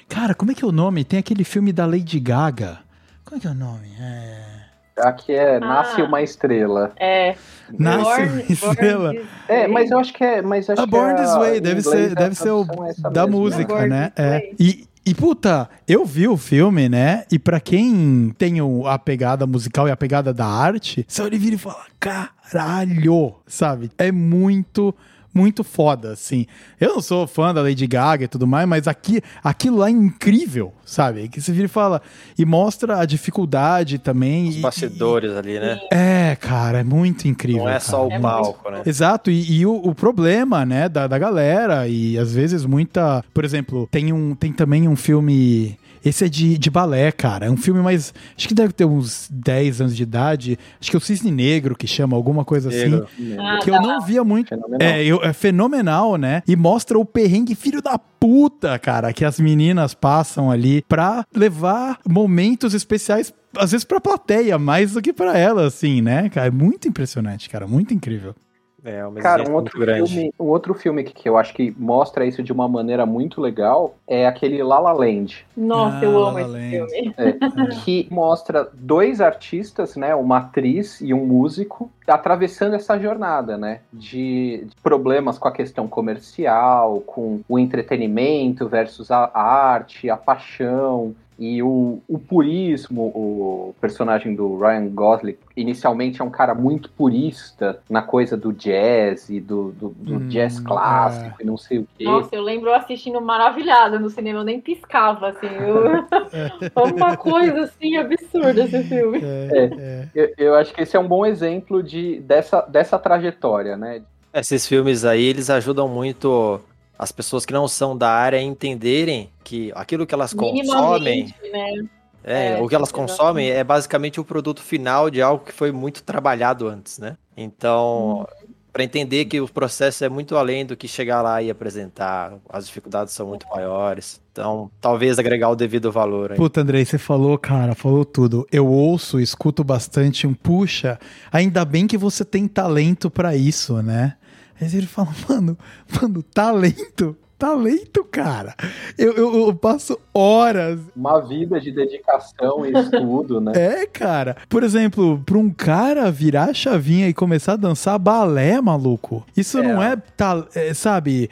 Cara, como é que é o nome? Tem aquele filme da Lady Gaga. Como é que é o nome? É. Aqui é ah, Nasce uma Estrela. É. Nasce Born, uma Estrela. É, mas eu acho que é. Mas acho a Born que This Way deve ser, deve ser o da música, né? É. E, E puta, eu vi o filme, né? E pra quem tem o- a pegada musical e a pegada da arte, você olha e vira e fala: caralho, sabe? É muito. Muito foda, assim. Eu não sou fã da Lady Gaga e tudo mais, mas aqui, aquilo lá é incrível, sabe? Que você vira e fala. E mostra a dificuldade também. Os e- bastidores ali, né? É, cara, é muito incrível. Não é cara. só o É palco, né? Exato, e, e o, o problema, né, da, da galera, e às vezes muita. Por exemplo, tem, um, tem também um filme. Esse é de, de balé, cara. É um filme mais. Acho que deve ter uns 10 anos de idade. Acho que é o Cisne Negro que chama, alguma coisa Negro. assim. Ah, Que eu não via muito. Fenomenal. É, eu- é fenomenal, né? E mostra o perrengue filho da puta, cara, que as meninas passam ali pra levar momentos especiais, às vezes pra plateia, mais do que pra ela, assim, né, cara? É muito impressionante, cara, muito incrível. É, uma Cara, um outro, muito grande. filme, um outro filme que, que eu acho que mostra isso de uma maneira muito legal é aquele La La Land, Nossa, Ah, eu amo La esse Land. filme. que mostra dois artistas, né, uma atriz e um músico, atravessando essa jornada, né, de, de problemas com a questão comercial, com o entretenimento versus a, a arte, a paixão e o, o purismo. O personagem do Ryan Gosling inicialmente é um cara muito purista na coisa do jazz e do, do, do Hum, jazz clássico e não sei o quê. Nossa, eu lembro assistindo maravilhada no cinema, eu nem piscava, assim. Eu... Foi uma coisa, assim, absurda esse filme. É, é. Eu, eu acho que esse é um bom exemplo de, dessa, dessa trajetória, né? Esses filmes aí, eles ajudam muito as pessoas que não são da área entenderem que aquilo que elas consomem, né? é, É, o que elas exatamente. consomem é basicamente o produto final de algo que foi muito trabalhado antes, né? Então, para entender que o processo é muito além do que chegar lá e apresentar, as dificuldades são muito maiores. Então, talvez agregar o devido valor. aí. Puta, Andrei, você falou, cara, falou tudo. Eu ouço, escuto bastante um puxa, ainda bem que você tem talento pra isso, né? Aí ele fala, mano, mano, talento, talento, cara. Eu, eu, eu passo horas Uma vida de dedicação e estudo, né? É, cara. Por exemplo, pra um cara virar a chavinha e começar a dançar balé, maluco, isso É. não é, tal- é, sabe?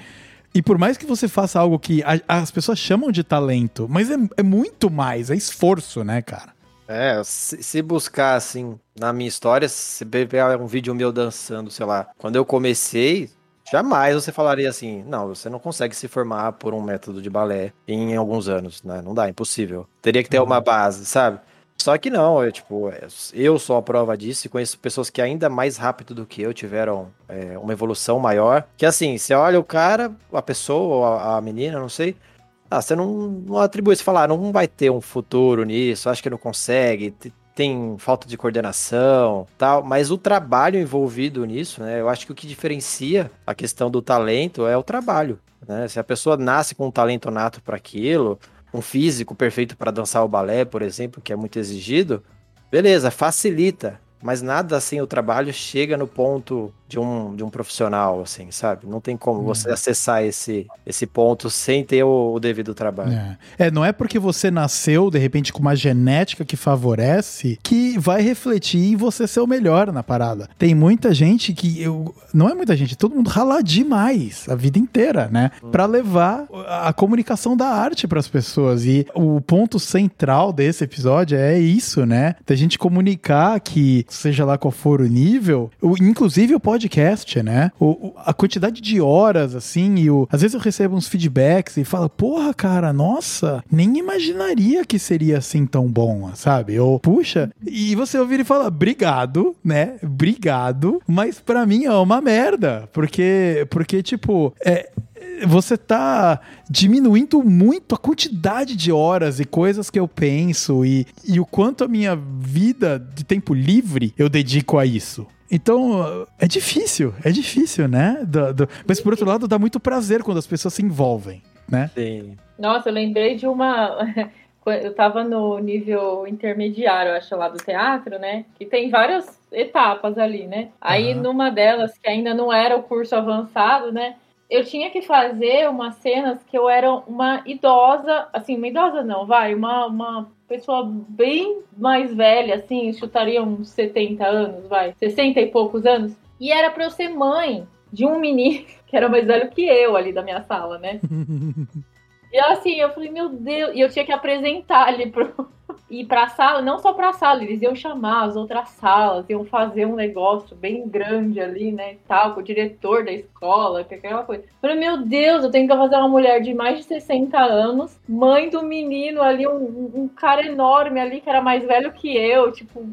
E por mais que você faça algo que a- as pessoas chamam de talento, mas é, é muito mais, é esforço, né, cara? É, se, se buscar assim, na minha história, se pegar um vídeo meu dançando, sei lá, quando eu comecei, jamais você falaria assim, não, você não consegue se formar por um método de balé em alguns anos, né? Não dá, impossível. Teria que ter uma base, sabe? Só que não, eu, tipo, eu sou a prova disso e conheço pessoas que ainda mais rápido do que eu tiveram é, uma evolução maior. Que assim, você olha o cara, a pessoa, a, a menina, não sei, ah, você não, não atribui, você fala, ah, não vai ter um futuro nisso, acho que não consegue, te- tem falta de coordenação, tal, mas o trabalho envolvido nisso, né? Eu acho que o que diferencia a questão do talento é o trabalho, né? Se a pessoa nasce com um talento nato para aquilo, um físico perfeito para dançar o balé, por exemplo, que é muito exigido, beleza, facilita, mas nada sem o trabalho chega no ponto de um, de um profissional, assim, sabe? Não tem como você acessar esse, esse ponto sem ter o, o devido trabalho. É. É, não é porque você nasceu, de repente, com uma genética que favorece, que vai refletir em você ser o melhor na parada. Tem muita gente que. Eu, não é muita gente, todo mundo rala demais a vida inteira, né? Pra levar a, comunicação da arte pras pessoas. E o ponto central desse episódio é isso, né? Da gente comunicar que, seja lá qual for o nível, inclusive o podcast, né? O, o- a quantidade de horas, assim, e o, às vezes eu recebo uns feedbacks e falo, porra, cara, nossa, nem imaginaria que seria assim tão bom, sabe? Ou, puxa, e você ouvir e fala, obrigado, né? Obrigado, mas pra mim é uma merda, porque, porque tipo, é, você tá diminuindo muito a quantidade de horas e coisas que eu penso e, e o quanto a minha vida de tempo livre eu dedico a isso. Então, é difícil, é difícil, né? Do- do- mas por outro lado, dá muito prazer quando as pessoas se envolvem, né? Sim. Nossa, eu lembrei de uma. Eu tava no nível intermediário, eu acho, lá do teatro, né? Que tem várias etapas ali, né? Aí, Aham. numa delas, que ainda não era o curso avançado, né? Eu tinha que fazer umas cenas que eu era uma idosa, assim, uma idosa não, vai, uma, uma pessoa bem mais velha, assim, chutaria uns 70 anos, vai, 60 e poucos anos. E era pra eu ser mãe de um menino que era mais velho que eu ali da minha sala, né? E assim, eu falei, meu Deus, e eu tinha que apresentar ali pro, ir pra sala, não só pra sala, eles iam chamar as outras salas, iam fazer um negócio bem grande ali, né, tal, com o diretor da escola, que aquela coisa. Eu falei, meu Deus, eu tenho que fazer uma mulher de mais de 60 anos, mãe do menino ali, um, um cara enorme ali, que era mais velho que eu, tipo,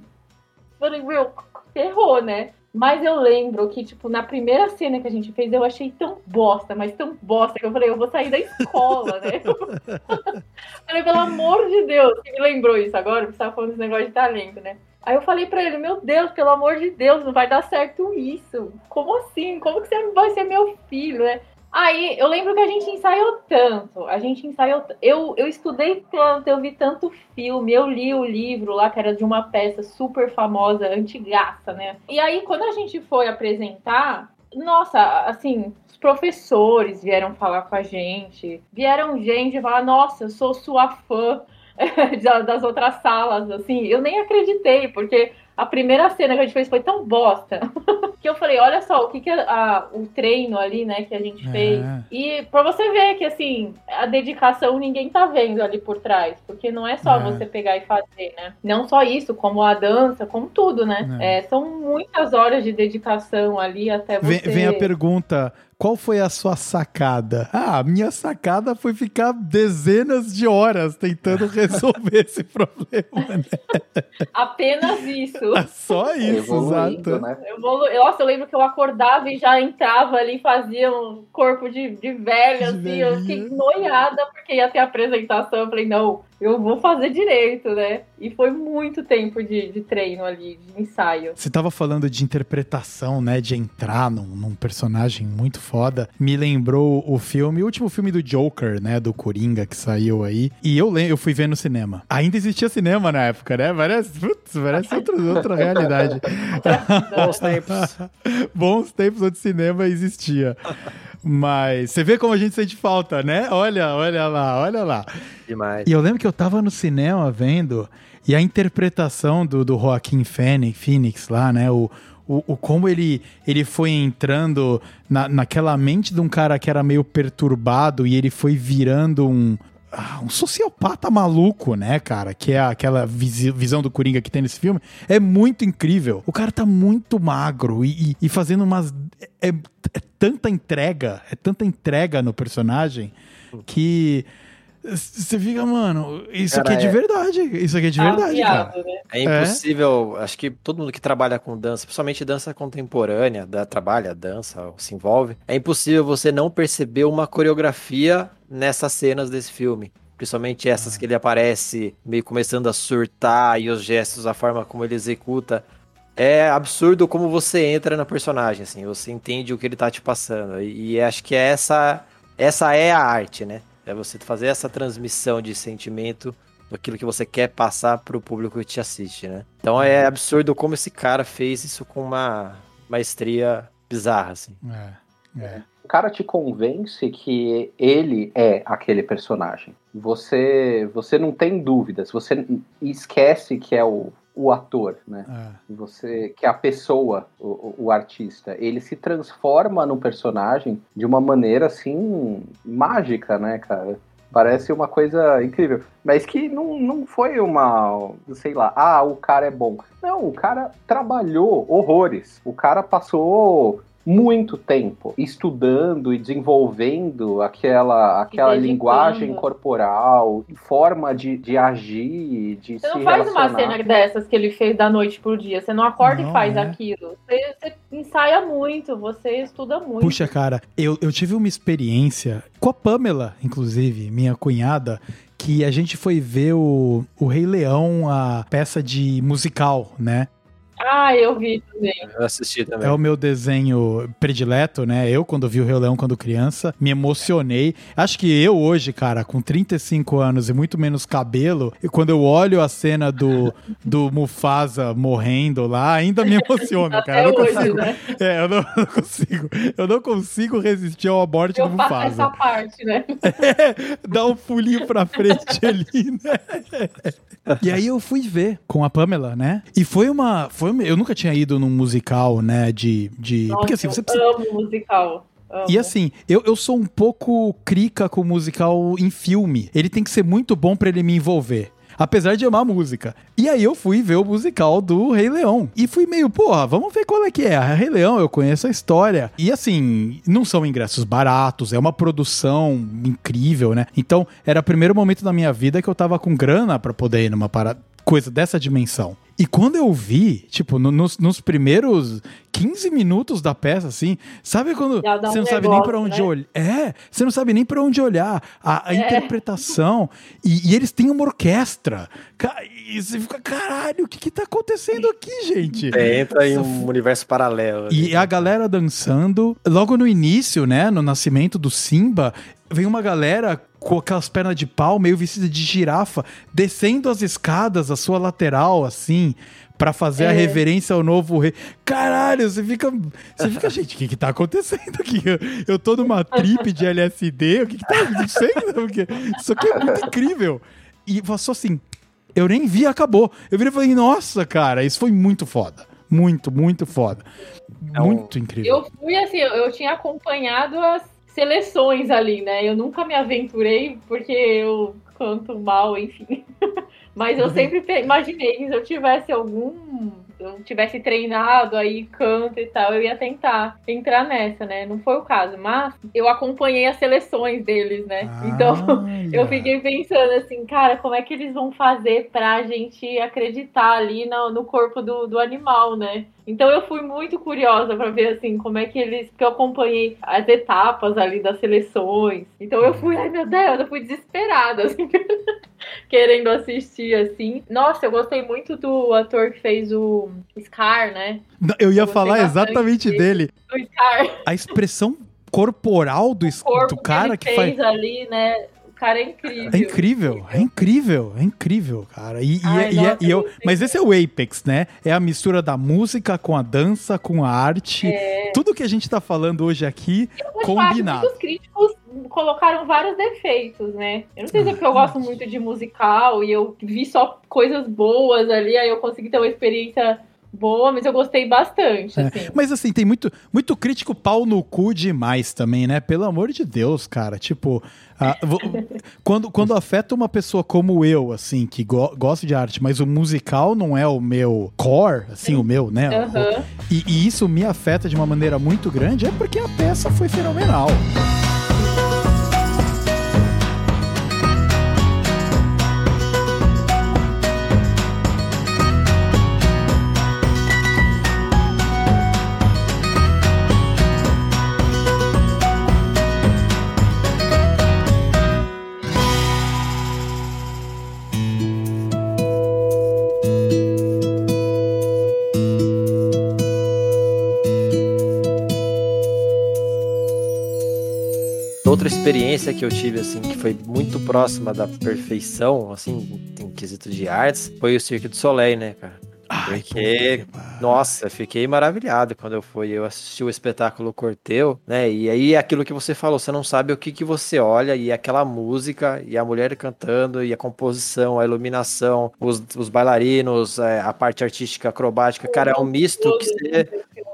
falei, meu, ferrou, né? Mas eu lembro que, tipo, na primeira cena que a gente fez, eu achei tão bosta, mas tão bosta, que eu falei, eu vou sair da escola, né? falei, pelo amor de Deus, você me lembrou isso agora? Porque você tava falando desse negócio de talento, né? Aí eu falei pra ele, meu Deus, pelo amor de Deus, não vai dar certo isso. Como assim? Como que você vai ser meu filho, né? Aí eu lembro que a gente ensaiou tanto, a gente ensaiou. Eu, eu estudei tanto, eu vi tanto filme, eu li o livro lá, que era de uma peça super famosa, antigaça, né? E aí, quando a gente foi apresentar, nossa, assim, os professores vieram falar com a gente, vieram gente falar, nossa, eu sou sua fã das outras salas, assim, eu nem acreditei, porque a primeira cena que a gente fez foi tão bosta que eu falei, olha só, o que, que é a, o treino ali, né, que a gente É. fez. E pra você ver que, assim, a dedicação ninguém tá vendo ali por trás. Porque não é só É. você pegar e fazer, né? Não só isso, como a dança, como tudo, né? É. É, são muitas horas de dedicação ali até você... Vem, vem a pergunta: qual foi a sua sacada? Ah, a minha sacada foi ficar dezenas de horas tentando resolver esse problema. Né? Apenas isso. Só isso, exato. né? Eu evolu- Nossa, eu lembro que eu acordava e já entrava ali, fazia um corpo de, de velha, De assim. Eu velhinha. fiquei noiada porque ia ter apresentação. Eu falei, não, eu vou fazer direito, né? E foi muito tempo de, de treino ali, de ensaio. Você tava falando de interpretação, né? De entrar num, num personagem muito foda. Me lembrou o filme, o último filme do Joker, né? Do Coringa que saiu aí. E eu, eu fui ver no cinema. Ainda existia cinema na época, né? Parece, putz, parece outra, outra realidade. Bons tempos. Bons tempos onde cinema existia. Mas você vê como a gente sente falta, né? Olha, olha lá, olha lá. Demais. E eu lembro que eu tava no cinema vendo, e a interpretação do, do Joaquim Phoenix, Phoenix lá, né? O, o, o como ele, ele foi entrando na, naquela mente de um cara que era meio perturbado e ele foi virando um. Ah, Um sociopata maluco, né, cara? Que é aquela visão do Coringa que tem nesse filme. É muito incrível. O cara tá muito magro e, e- e fazendo umas. É, é tanta entrega, é tanta entrega no personagem que. Você fica, mano, isso Cara, aqui é de é- verdade. Isso aqui é de verdade, cara. Né? É impossível, acho que todo mundo que trabalha com dança, principalmente dança contemporânea, da, trabalha dança, ou se envolve, é impossível você não perceber uma coreografia nessas cenas desse filme. Principalmente essas que ele aparece meio começando a surtar e os gestos, a forma como ele executa. É absurdo como você entra na personagem, assim, você entende o que ele tá te passando. E, e acho que essa, essa é a arte, né? É você fazer essa transmissão de sentimento daquilo que você quer passar pro público que te assiste, né? Então é absurdo como esse cara fez isso com uma maestria bizarra, assim. É, é. O cara te convence que ele é aquele personagem. Você, você não tem dúvidas. Você esquece que é o, o ator, né? é. Você que é a pessoa, o, o- o artista, ele se transforma no personagem de uma maneira assim mágica, né, cara? Parece uma coisa incrível. Mas que não, não foi uma, sei lá, ah, o cara é bom. Não, o cara trabalhou horrores. O cara passou muito tempo estudando e desenvolvendo aquela, aquela linguagem corporal, forma de, de agir, de Você se não faz uma cena dessas que ele fez da noite pro dia. Você não acorda Não, e faz é. aquilo. Você, você ensaia muito, você estuda muito. Puxa, cara, eu, eu tive uma experiência com a Pamela, inclusive, minha cunhada, que a gente foi ver o, o Rei Leão, a peça de musical, né? Ah, eu vi também. Eu assisti também. É o meu desenho predileto, né? Eu, quando vi o Rei Leão quando criança, me emocionei. Acho que eu hoje, cara, com 35 anos e muito menos cabelo, e quando eu olho a cena do, do Mufasa morrendo lá, ainda me emociono, cara. Até Eu não hoje, consigo, né? é, eu não, não consigo. Eu não consigo resistir ao morte Eu do faço Mufasa. essa parte, né? Dá um pulinho pra frente ali, né? E aí eu fui ver com a Pamela, né? E foi uma. Foi, uma- eu nunca tinha ido num musical, né? De. de Nossa, porque assim, eu você precisa. amo musical. Amo. E assim, eu, eu sou um pouco crica com musical em filme. Ele tem que ser muito bom pra ele me envolver. Apesar de amar música. E aí eu fui ver o musical do Rei Leão. E fui meio, porra, vamos ver qual é que é. A Rei Leão, eu conheço a história. E assim, não são ingressos baratos, é uma produção incrível, né? Então, era o primeiro momento da minha vida que eu tava com grana pra poder ir numa parada, coisa dessa dimensão. E quando eu vi, tipo, no- nos, nos primeiros 15 minutos da peça, assim, sabe quando Já você um não sabe nem pra negócio, onde né? olhar? É, você não sabe nem pra onde olhar. A, a É. interpretação. E, e eles têm uma orquestra. E você fica, caralho, o que que tá acontecendo aqui, gente? É, entra em um universo paralelo. E a galera dançando. Logo no início, né? No nascimento do Simba, vem uma galera com aquelas pernas de pau, meio vestida de girafa, descendo as escadas, a sua lateral, assim, pra fazer a É. reverência ao novo rei. Caralho, você fica. Você fica, gente, o que que tá acontecendo aqui? Eu, eu tô numa trip de LSD, o que que tá acontecendo? Porque Isso aqui é muito incrível. E passou assim. Eu nem vi, acabou. Eu virei e falei, nossa, cara, isso foi muito foda. Muito, muito foda. Um- Muito incrível. Eu fui assim, eu, eu tinha acompanhado as seleções ali, né? Eu nunca me aventurei porque eu canto mal, enfim. Mas eu sempre pe- imaginei que se eu tivesse algum. Se eu tivesse treinado aí, canto e tal, eu ia tentar entrar nessa, né? Não foi o caso, mas eu acompanhei as seleções deles, né? Então, eu fiquei pensando assim, cara, como é que eles vão fazer pra gente acreditar ali no, no corpo do, do animal, né? Então eu fui muito curiosa pra ver assim como é que eles. Porque eu acompanhei as etapas ali das seleções. Então eu fui, ai meu Deus, eu fui desesperada, assim, querendo assistir, assim. Nossa, eu gostei muito do ator que fez o Scar, né? Não, Eu ia Eu falar exatamente dele. Do Scar. A expressão corporal do, do cara que que ele faz. fez ali, né? O cara é incrível. É incrível, é incrível, é incrível, cara. E, e- Ai, e- e nossa, eu, eu gostei mas esse é o Apex, né? É a mistura da música com a dança, com a arte. Tudo que a gente tá falando hoje aqui combinado. Muitos críticos colocaram vários defeitos, né? Eu não sei se é porque eu gosto muito de musical e eu vi só coisas boas ali, aí eu consegui ter uma experiência boa, mas eu gostei bastante, É, assim. Mas assim, tem muito, muito crítico pau no cu demais também, né? Pelo amor de Deus, cara. Tipo, ah, quando, quando afeta uma pessoa como eu, assim, que go gosta de arte, mas o musical não é o meu core, assim, o meu, né? Aham. E, e isso me afeta de uma maneira muito grande, é porque a peça foi fenomenal. Outra experiência que eu tive, assim, que foi muito próxima da perfeição, assim, em quesito de artes, foi o Cirque du Soleil, né, cara? Ai, Porque, nossa, fiquei maravilhado quando eu fui. Eu assisti o espetáculo Corteu, né? E aí aquilo que você falou, você não sabe o que, que você olha, e aquela música, e a mulher cantando, e a composição, a iluminação, os, os bailarinos, é, a parte artística, acrobática, cara, é um misto que você,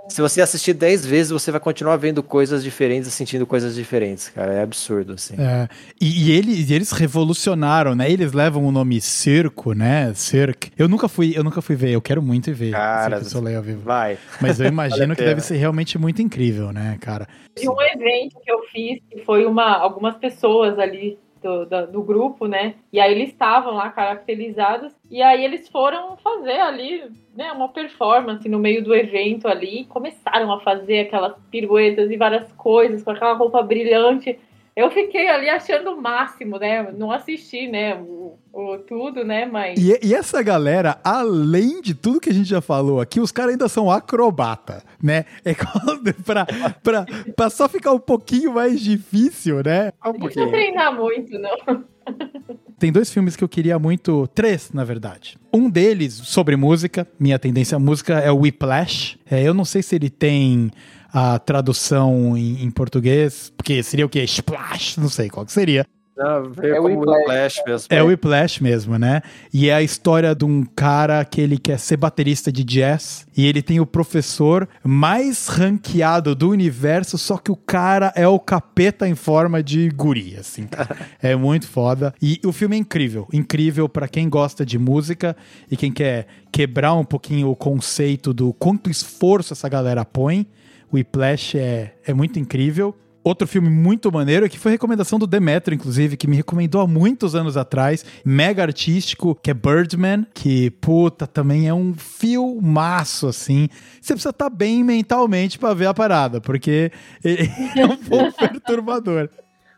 se você assistir 10 vezes, você vai continuar vendo coisas diferentes e sentindo coisas diferentes, cara. É absurdo, assim. É, e, e ele- e eles revolucionaram, né? Eles levam o nome circo, né? Cirque. Eu nunca fui, eu nunca fui ver, eu quero muito ir ver Cara, Cirque du Soleil ao vivo. Vai. Mas eu imagino Vale que deve ser realmente muito incrível, né, cara? E um evento que eu fiz, que foi uma, algumas pessoas ali do, da- do grupo, né? E aí eles estavam lá caracterizados, e aí eles foram fazer ali, né, uma performance no meio do evento ali, começaram a fazer aquelas piruetas e várias coisas com aquela roupa brilhante. Eu fiquei ali achando o máximo, né? Não assisti, né? O, o tudo, né? Mas. E, e essa galera, além de tudo que a gente já falou aqui, os caras ainda são acrobata, né? É quando- pra, pra, pra só ficar um pouquinho mais difícil, né? Um Não precisa treinar muito, não. Tem dois filmes que eu queria muito, três, na verdade. Um deles sobre música, minha tendência à música é o Whiplash. É, eu não sei se ele tem a tradução em, em português, porque seria o quê? Splash, não sei qual que seria. Não, É o Whiplash. Mesmo. É o Whiplash mesmo, né? E é a história de um cara que ele quer ser baterista de jazz e ele tem o professor mais ranqueado do universo, só que o cara é o capeta em forma de guri, assim. É muito foda. E o filme é incrível, incrível pra quem gosta de música e quem quer quebrar um pouquinho o conceito do quanto esforço essa galera põe. Whiplash é, é muito incrível. Outro filme muito maneiro, que foi recomendação do Demetrio, inclusive, que me recomendou há muitos anos atrás, mega artístico, que é Birdman, que, puta, também é um filmaço, assim. Você precisa estar bem mentalmente pra ver a parada, porque é um pouco perturbador.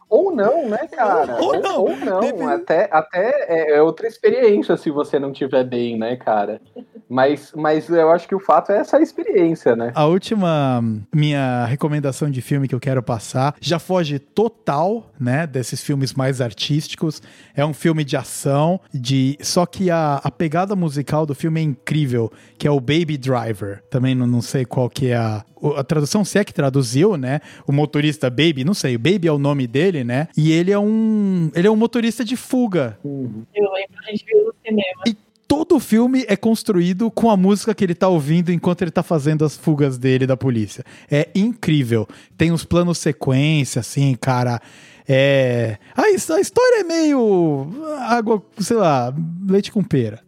Ou não, né, cara? Ou não. Ou não. Depende- Até, até é é outra experiência se você não tiver bem, né, cara? Mas, mas eu acho que o fato é essa experiência, né? A última minha recomendação de filme que eu quero passar já foge total, né, desses filmes mais artísticos. É um filme de ação, de só que a, a pegada musical do filme é incrível, que é o Baby Driver. Também não, não sei qual que é a a tradução, se é que traduziu, né? O motorista Baby, não sei, o Baby é o nome dele, né? E ele é um ele é um motorista de fuga. Eu lembro a gente viu no cinema. E todo o filme é construído com a música que ele tá ouvindo enquanto ele tá fazendo as fugas dele da polícia. É incrível. Tem uns planos sequência, assim, cara. É. A, a história é meio. água, sei lá, leite com pera.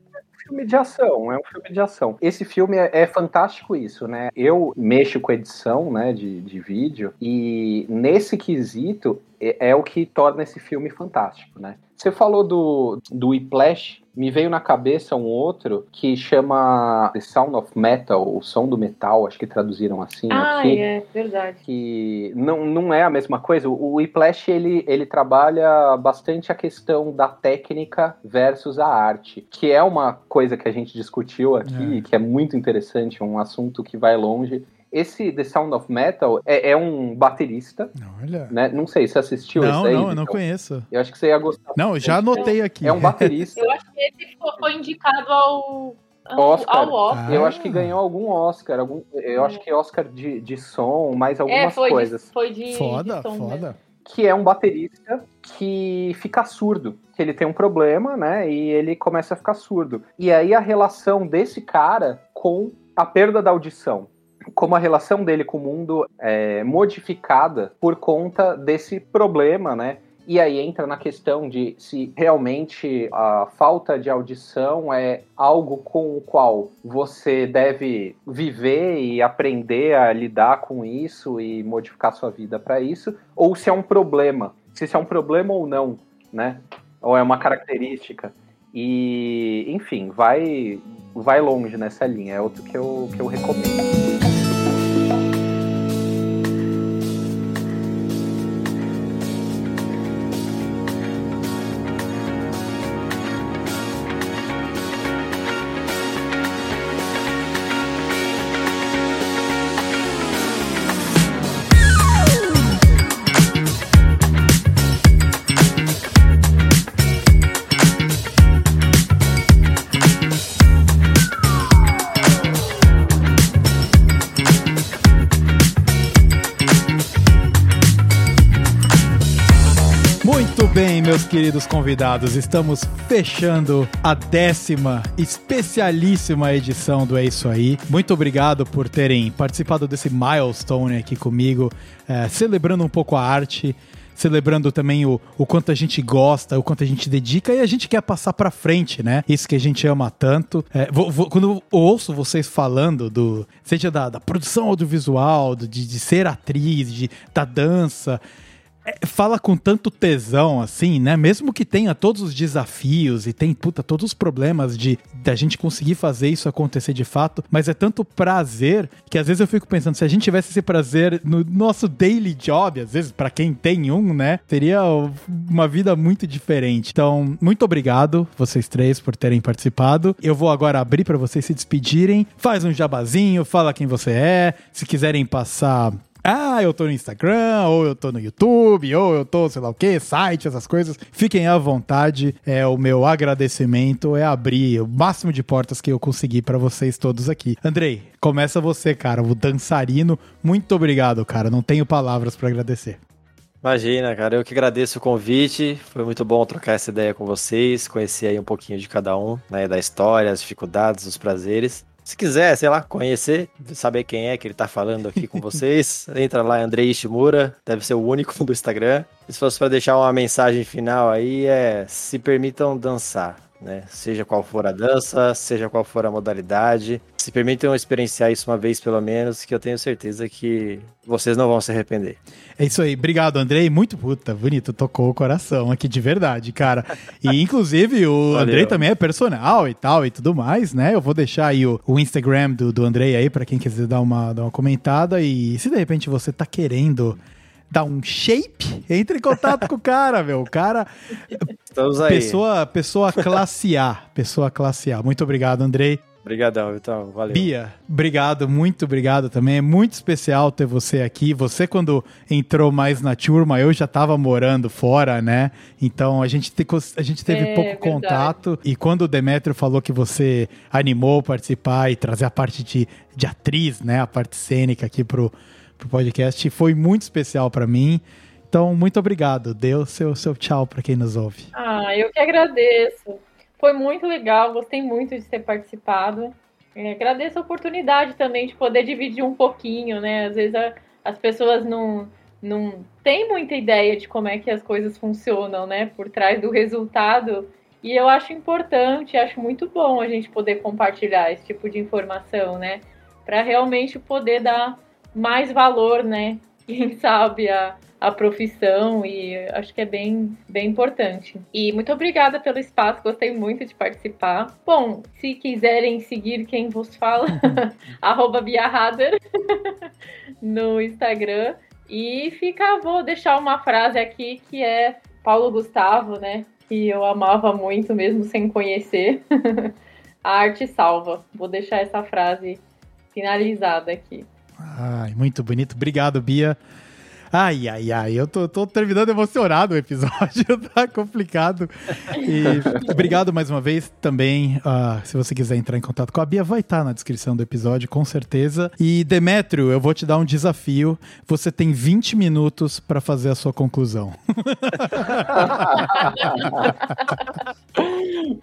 Filme de ação, é um filme de ação. Esse filme é, é fantástico isso, né? Eu mexo com edição, né, de, de vídeo, e nesse quesito é, é o que torna esse filme fantástico, né? Você falou do, do Whiplash, me veio na cabeça um outro que chama The Sound of Metal, o som do metal, acho que traduziram assim Ah, aqui é verdade. que não, não é a mesma coisa. O Whiplash, ele, ele trabalha bastante a questão da técnica versus a arte, que é uma coisa que a gente discutiu aqui, É. que é muito interessante, um assunto que vai longe. Esse The Sound of Metal é, é um baterista, Olha. né? Não sei, você assistiu Não, esse aí? não, eu não conheço. Eu acho que você ia gostar. Não, já anotei aqui. É um baterista. Eu acho que esse foi indicado ao, Oscar. ao Oscar. Eu Ah. acho que ganhou algum Oscar, algum, eu acho que Oscar de, de som, mais É, algumas foi coisas. de, foi de Foda, de som foda. que é um baterista que fica surdo, que ele tem um problema, né? E ele começa a ficar surdo. E aí a relação desse cara com a perda da audição. Como a relação dele com o mundo é modificada por conta desse problema, né? E aí entra na questão de se realmente a falta de audição é algo com o qual você deve viver e aprender a lidar com isso e modificar sua vida para isso, ou se é um problema, se isso é um problema ou não, né? Ou é uma característica. E, enfim, vai vai longe nessa linha, é outro que eu, que eu recomendo. Meus queridos convidados, estamos fechando a décima especialíssima edição do É Isso Aí. Muito obrigado por terem participado desse milestone aqui comigo, eh, celebrando um pouco a arte, celebrando também o, o quanto a gente gosta, o quanto a gente dedica e a gente quer passar pra frente, né? Isso que a gente ama tanto. É, vou- vou- quando eu ouço vocês falando do, seja da, da produção audiovisual, do- de, de ser atriz, de, da dança, é, fala com tanto tesão, assim, né? Mesmo que tenha todos os desafios e tem, puta, todos os problemas de da gente conseguir fazer isso acontecer de fato, mas é tanto prazer que às vezes eu fico pensando, se a gente tivesse esse prazer no nosso daily job, às vezes, pra quem tem um, né? Teria uma vida muito diferente. Então, muito obrigado, vocês três, por terem participado. Eu vou agora abrir pra vocês se despedirem. Faz um jabazinho, fala quem você é. Se quiserem passar ah, eu tô no Instagram, ou eu tô no YouTube, ou eu tô, sei lá o que, site, essas coisas. Fiquem à vontade. É o meu agradecimento é abrir o máximo de portas que eu conseguir pra vocês todos aqui. Andrei, começa você, cara, o dançarino. Muito obrigado, cara. Não tenho palavras pra agradecer. Imagina, cara, eu que agradeço o convite. Foi muito bom trocar essa ideia com vocês, conhecer aí um pouquinho de cada um, né, da história, as dificuldades, os prazeres. Se quiser, sei lá, conhecer, saber quem é que ele tá falando aqui com vocês, entra lá, Andrei Ishimura, deve ser o único do Instagram. E se fosse para deixar uma mensagem final aí, é se permitam dançar né? Seja qual for a dança, seja qual for a modalidade. Se permitam experienciar isso uma vez pelo menos, que eu tenho certeza que vocês não vão se arrepender. É isso aí. Obrigado, Andrei. Muito puta, bonito. Tocou o coração aqui de verdade, cara. E inclusive o Valeu. Andrei também é personal e tal e tudo mais, né? Eu vou deixar aí o, o Instagram do, do Andrei aí para quem quiser dar uma, dar uma comentada. E se de repente você tá querendo dar um shape, entre em contato com o cara, meu. O cara. Estamos aí. Pessoa, pessoa classe A. Pessoa classe A. Muito obrigado, Andrei. Obrigadão, então, valeu. Bia, obrigado, muito obrigado também. É muito especial ter você aqui. Você, quando entrou mais na turma, eu já estava morando fora, né? Então a gente, te, a gente teve é, pouco verdade. contato. E quando o Demetrio falou que você animou participar e trazer a parte de, de atriz, né? A parte cênica aqui pro, pro podcast. Foi muito especial para mim. Então, muito obrigado. Dê o seu, seu tchau para quem nos ouve. Ah, eu que agradeço. Foi muito legal, gostei muito de ter participado. É, agradeço a oportunidade também de poder dividir um pouquinho, né? Às vezes a, as pessoas não, não têm muita ideia de como é que as coisas funcionam, né? Por trás do resultado. E eu acho importante, acho muito bom a gente poder compartilhar esse tipo de informação, né? Para realmente poder dar mais valor, né? Quem sabe a, a profissão e acho que é bem, bem importante. E muito obrigada pelo espaço, gostei muito de participar. Bom, se quiserem seguir quem vos fala, arroba no Instagram. E fica, vou deixar uma frase aqui que é Paulo Gustavo, né? Que eu amava muito mesmo sem conhecer. a arte salva. Vou deixar essa frase finalizada aqui. Ai, muito bonito. Obrigado, Bia. Ai, ai, ai, eu tô, tô terminando emocionado o episódio, tá complicado. E obrigado mais uma vez também. Uh, se você quiser entrar em contato com a Bia, vai estar tá na descrição do episódio, com certeza. E Demétrio, eu vou te dar um desafio. Você tem 20 minutos para fazer a sua conclusão.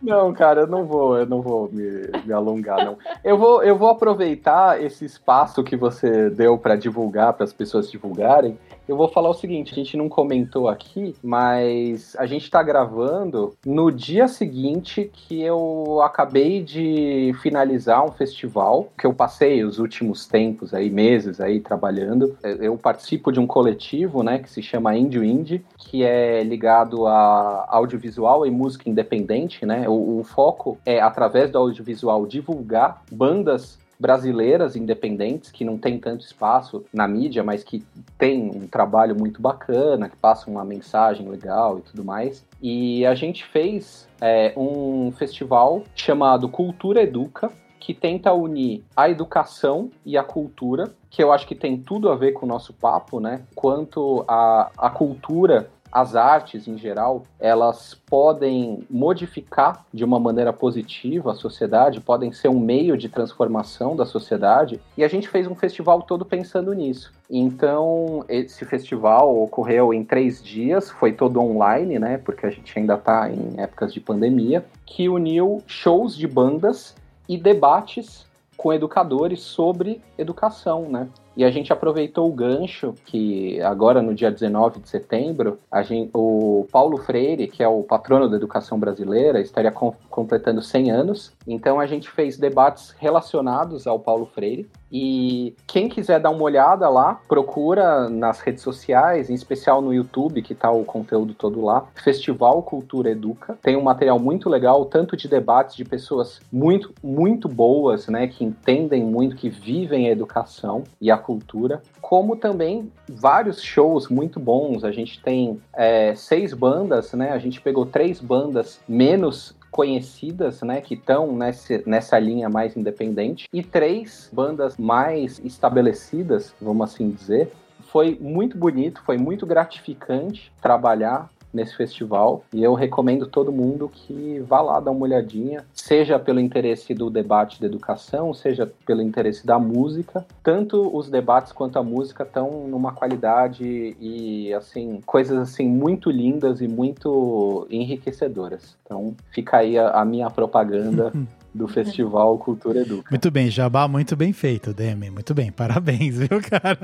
não, cara, eu não vou, eu não vou me, me alongar, não. Eu vou, eu vou aproveitar esse espaço que você deu para divulgar, para as pessoas divulgarem eu vou falar o seguinte, a gente não comentou aqui, mas a gente tá gravando no dia seguinte que eu acabei de finalizar um festival que eu passei os últimos tempos aí, meses aí trabalhando. Eu participo de um coletivo, né, que se chama Índio Indie, que é ligado a audiovisual e música independente, né? O, o foco é através do audiovisual divulgar bandas brasileiras independentes que não tem tanto espaço na mídia, mas que tem um trabalho muito bacana, que passam uma mensagem legal e tudo mais. E a gente fez é, um festival chamado Cultura Educa, que tenta unir a educação e a cultura, que eu acho que tem tudo a ver com o nosso papo, né? Quanto a, a cultura as artes em geral, elas podem modificar de uma maneira positiva a sociedade, podem ser um meio de transformação da sociedade, e a gente fez um festival todo pensando nisso. Então, esse festival ocorreu em três dias, foi todo online, né? Porque a gente ainda está em épocas de pandemia, que uniu shows de bandas e debates com educadores sobre educação, né? E a gente aproveitou o gancho que agora no dia 19 de setembro, gente, o Paulo Freire, que é o patrono da educação brasileira, estaria com, completando 100 anos. Então a gente fez debates relacionados ao Paulo Freire. E quem quiser dar uma olhada lá, procura nas redes sociais, em especial no YouTube, que está o conteúdo todo lá. Festival Cultura Educa. Tem um material muito legal, tanto de debates de pessoas muito, muito boas, né, que entendem muito, que vivem a educação e a cultura, como também vários shows muito bons. A gente tem é, seis bandas, né? A gente pegou três bandas menos conhecidas, né, que estão nessa linha mais independente, e três bandas mais estabelecidas, vamos assim dizer. Foi muito bonito, foi muito gratificante trabalhar nesse festival e eu recomendo todo mundo que vá lá dar uma olhadinha, seja pelo interesse do debate da educação, seja pelo interesse da música. Tanto os debates quanto a música estão numa qualidade e assim coisas assim muito lindas e muito enriquecedoras. Então fica aí a, a minha propaganda do Festival Cultura Educa. Muito bem, Jabá, muito bem feito, Demi. Muito bem, parabéns, viu, cara?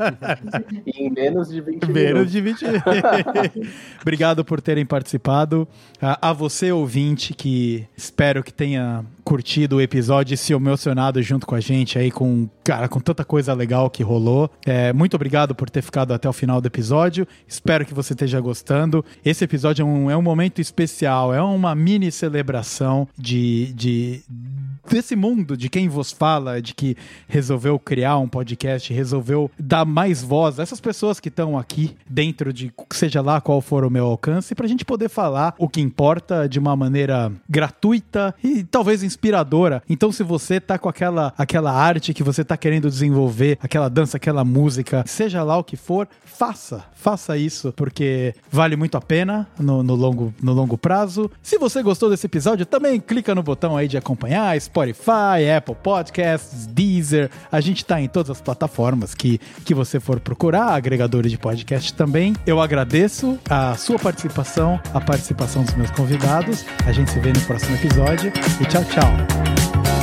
em menos de 20 Menos de 20 Obrigado por terem participado. A, a você, ouvinte, que espero que tenha curtido o episódio e se emocionado junto com a gente aí com, cara, com tanta coisa legal que rolou. É, muito obrigado por ter ficado até o final do episódio. Espero que você esteja gostando. Esse episódio é um, é um momento especial, é uma mini celebração de, de desse mundo, de quem vos fala, de que resolveu criar um podcast, resolveu dar mais voz a essas pessoas que estão aqui dentro de seja lá qual for o meu alcance, para a gente poder falar o que importa de uma maneira gratuita e talvez inspiradora. Então, se você tá com aquela, aquela arte que você tá querendo desenvolver, aquela dança, aquela música, seja lá o que for, faça. Faça isso, porque vale muito a pena no, no longo, no longo prazo. Se você gostou desse episódio, também clica no botão aí de acompanhar, Spotify, Apple Podcasts, Deezer. A gente tá em todas as plataformas que, que você for procurar, agregadores de podcast também. Eu agradeço a sua participação, a participação dos meus convidados. A gente se vê no próximo episódio e tchau, tchau.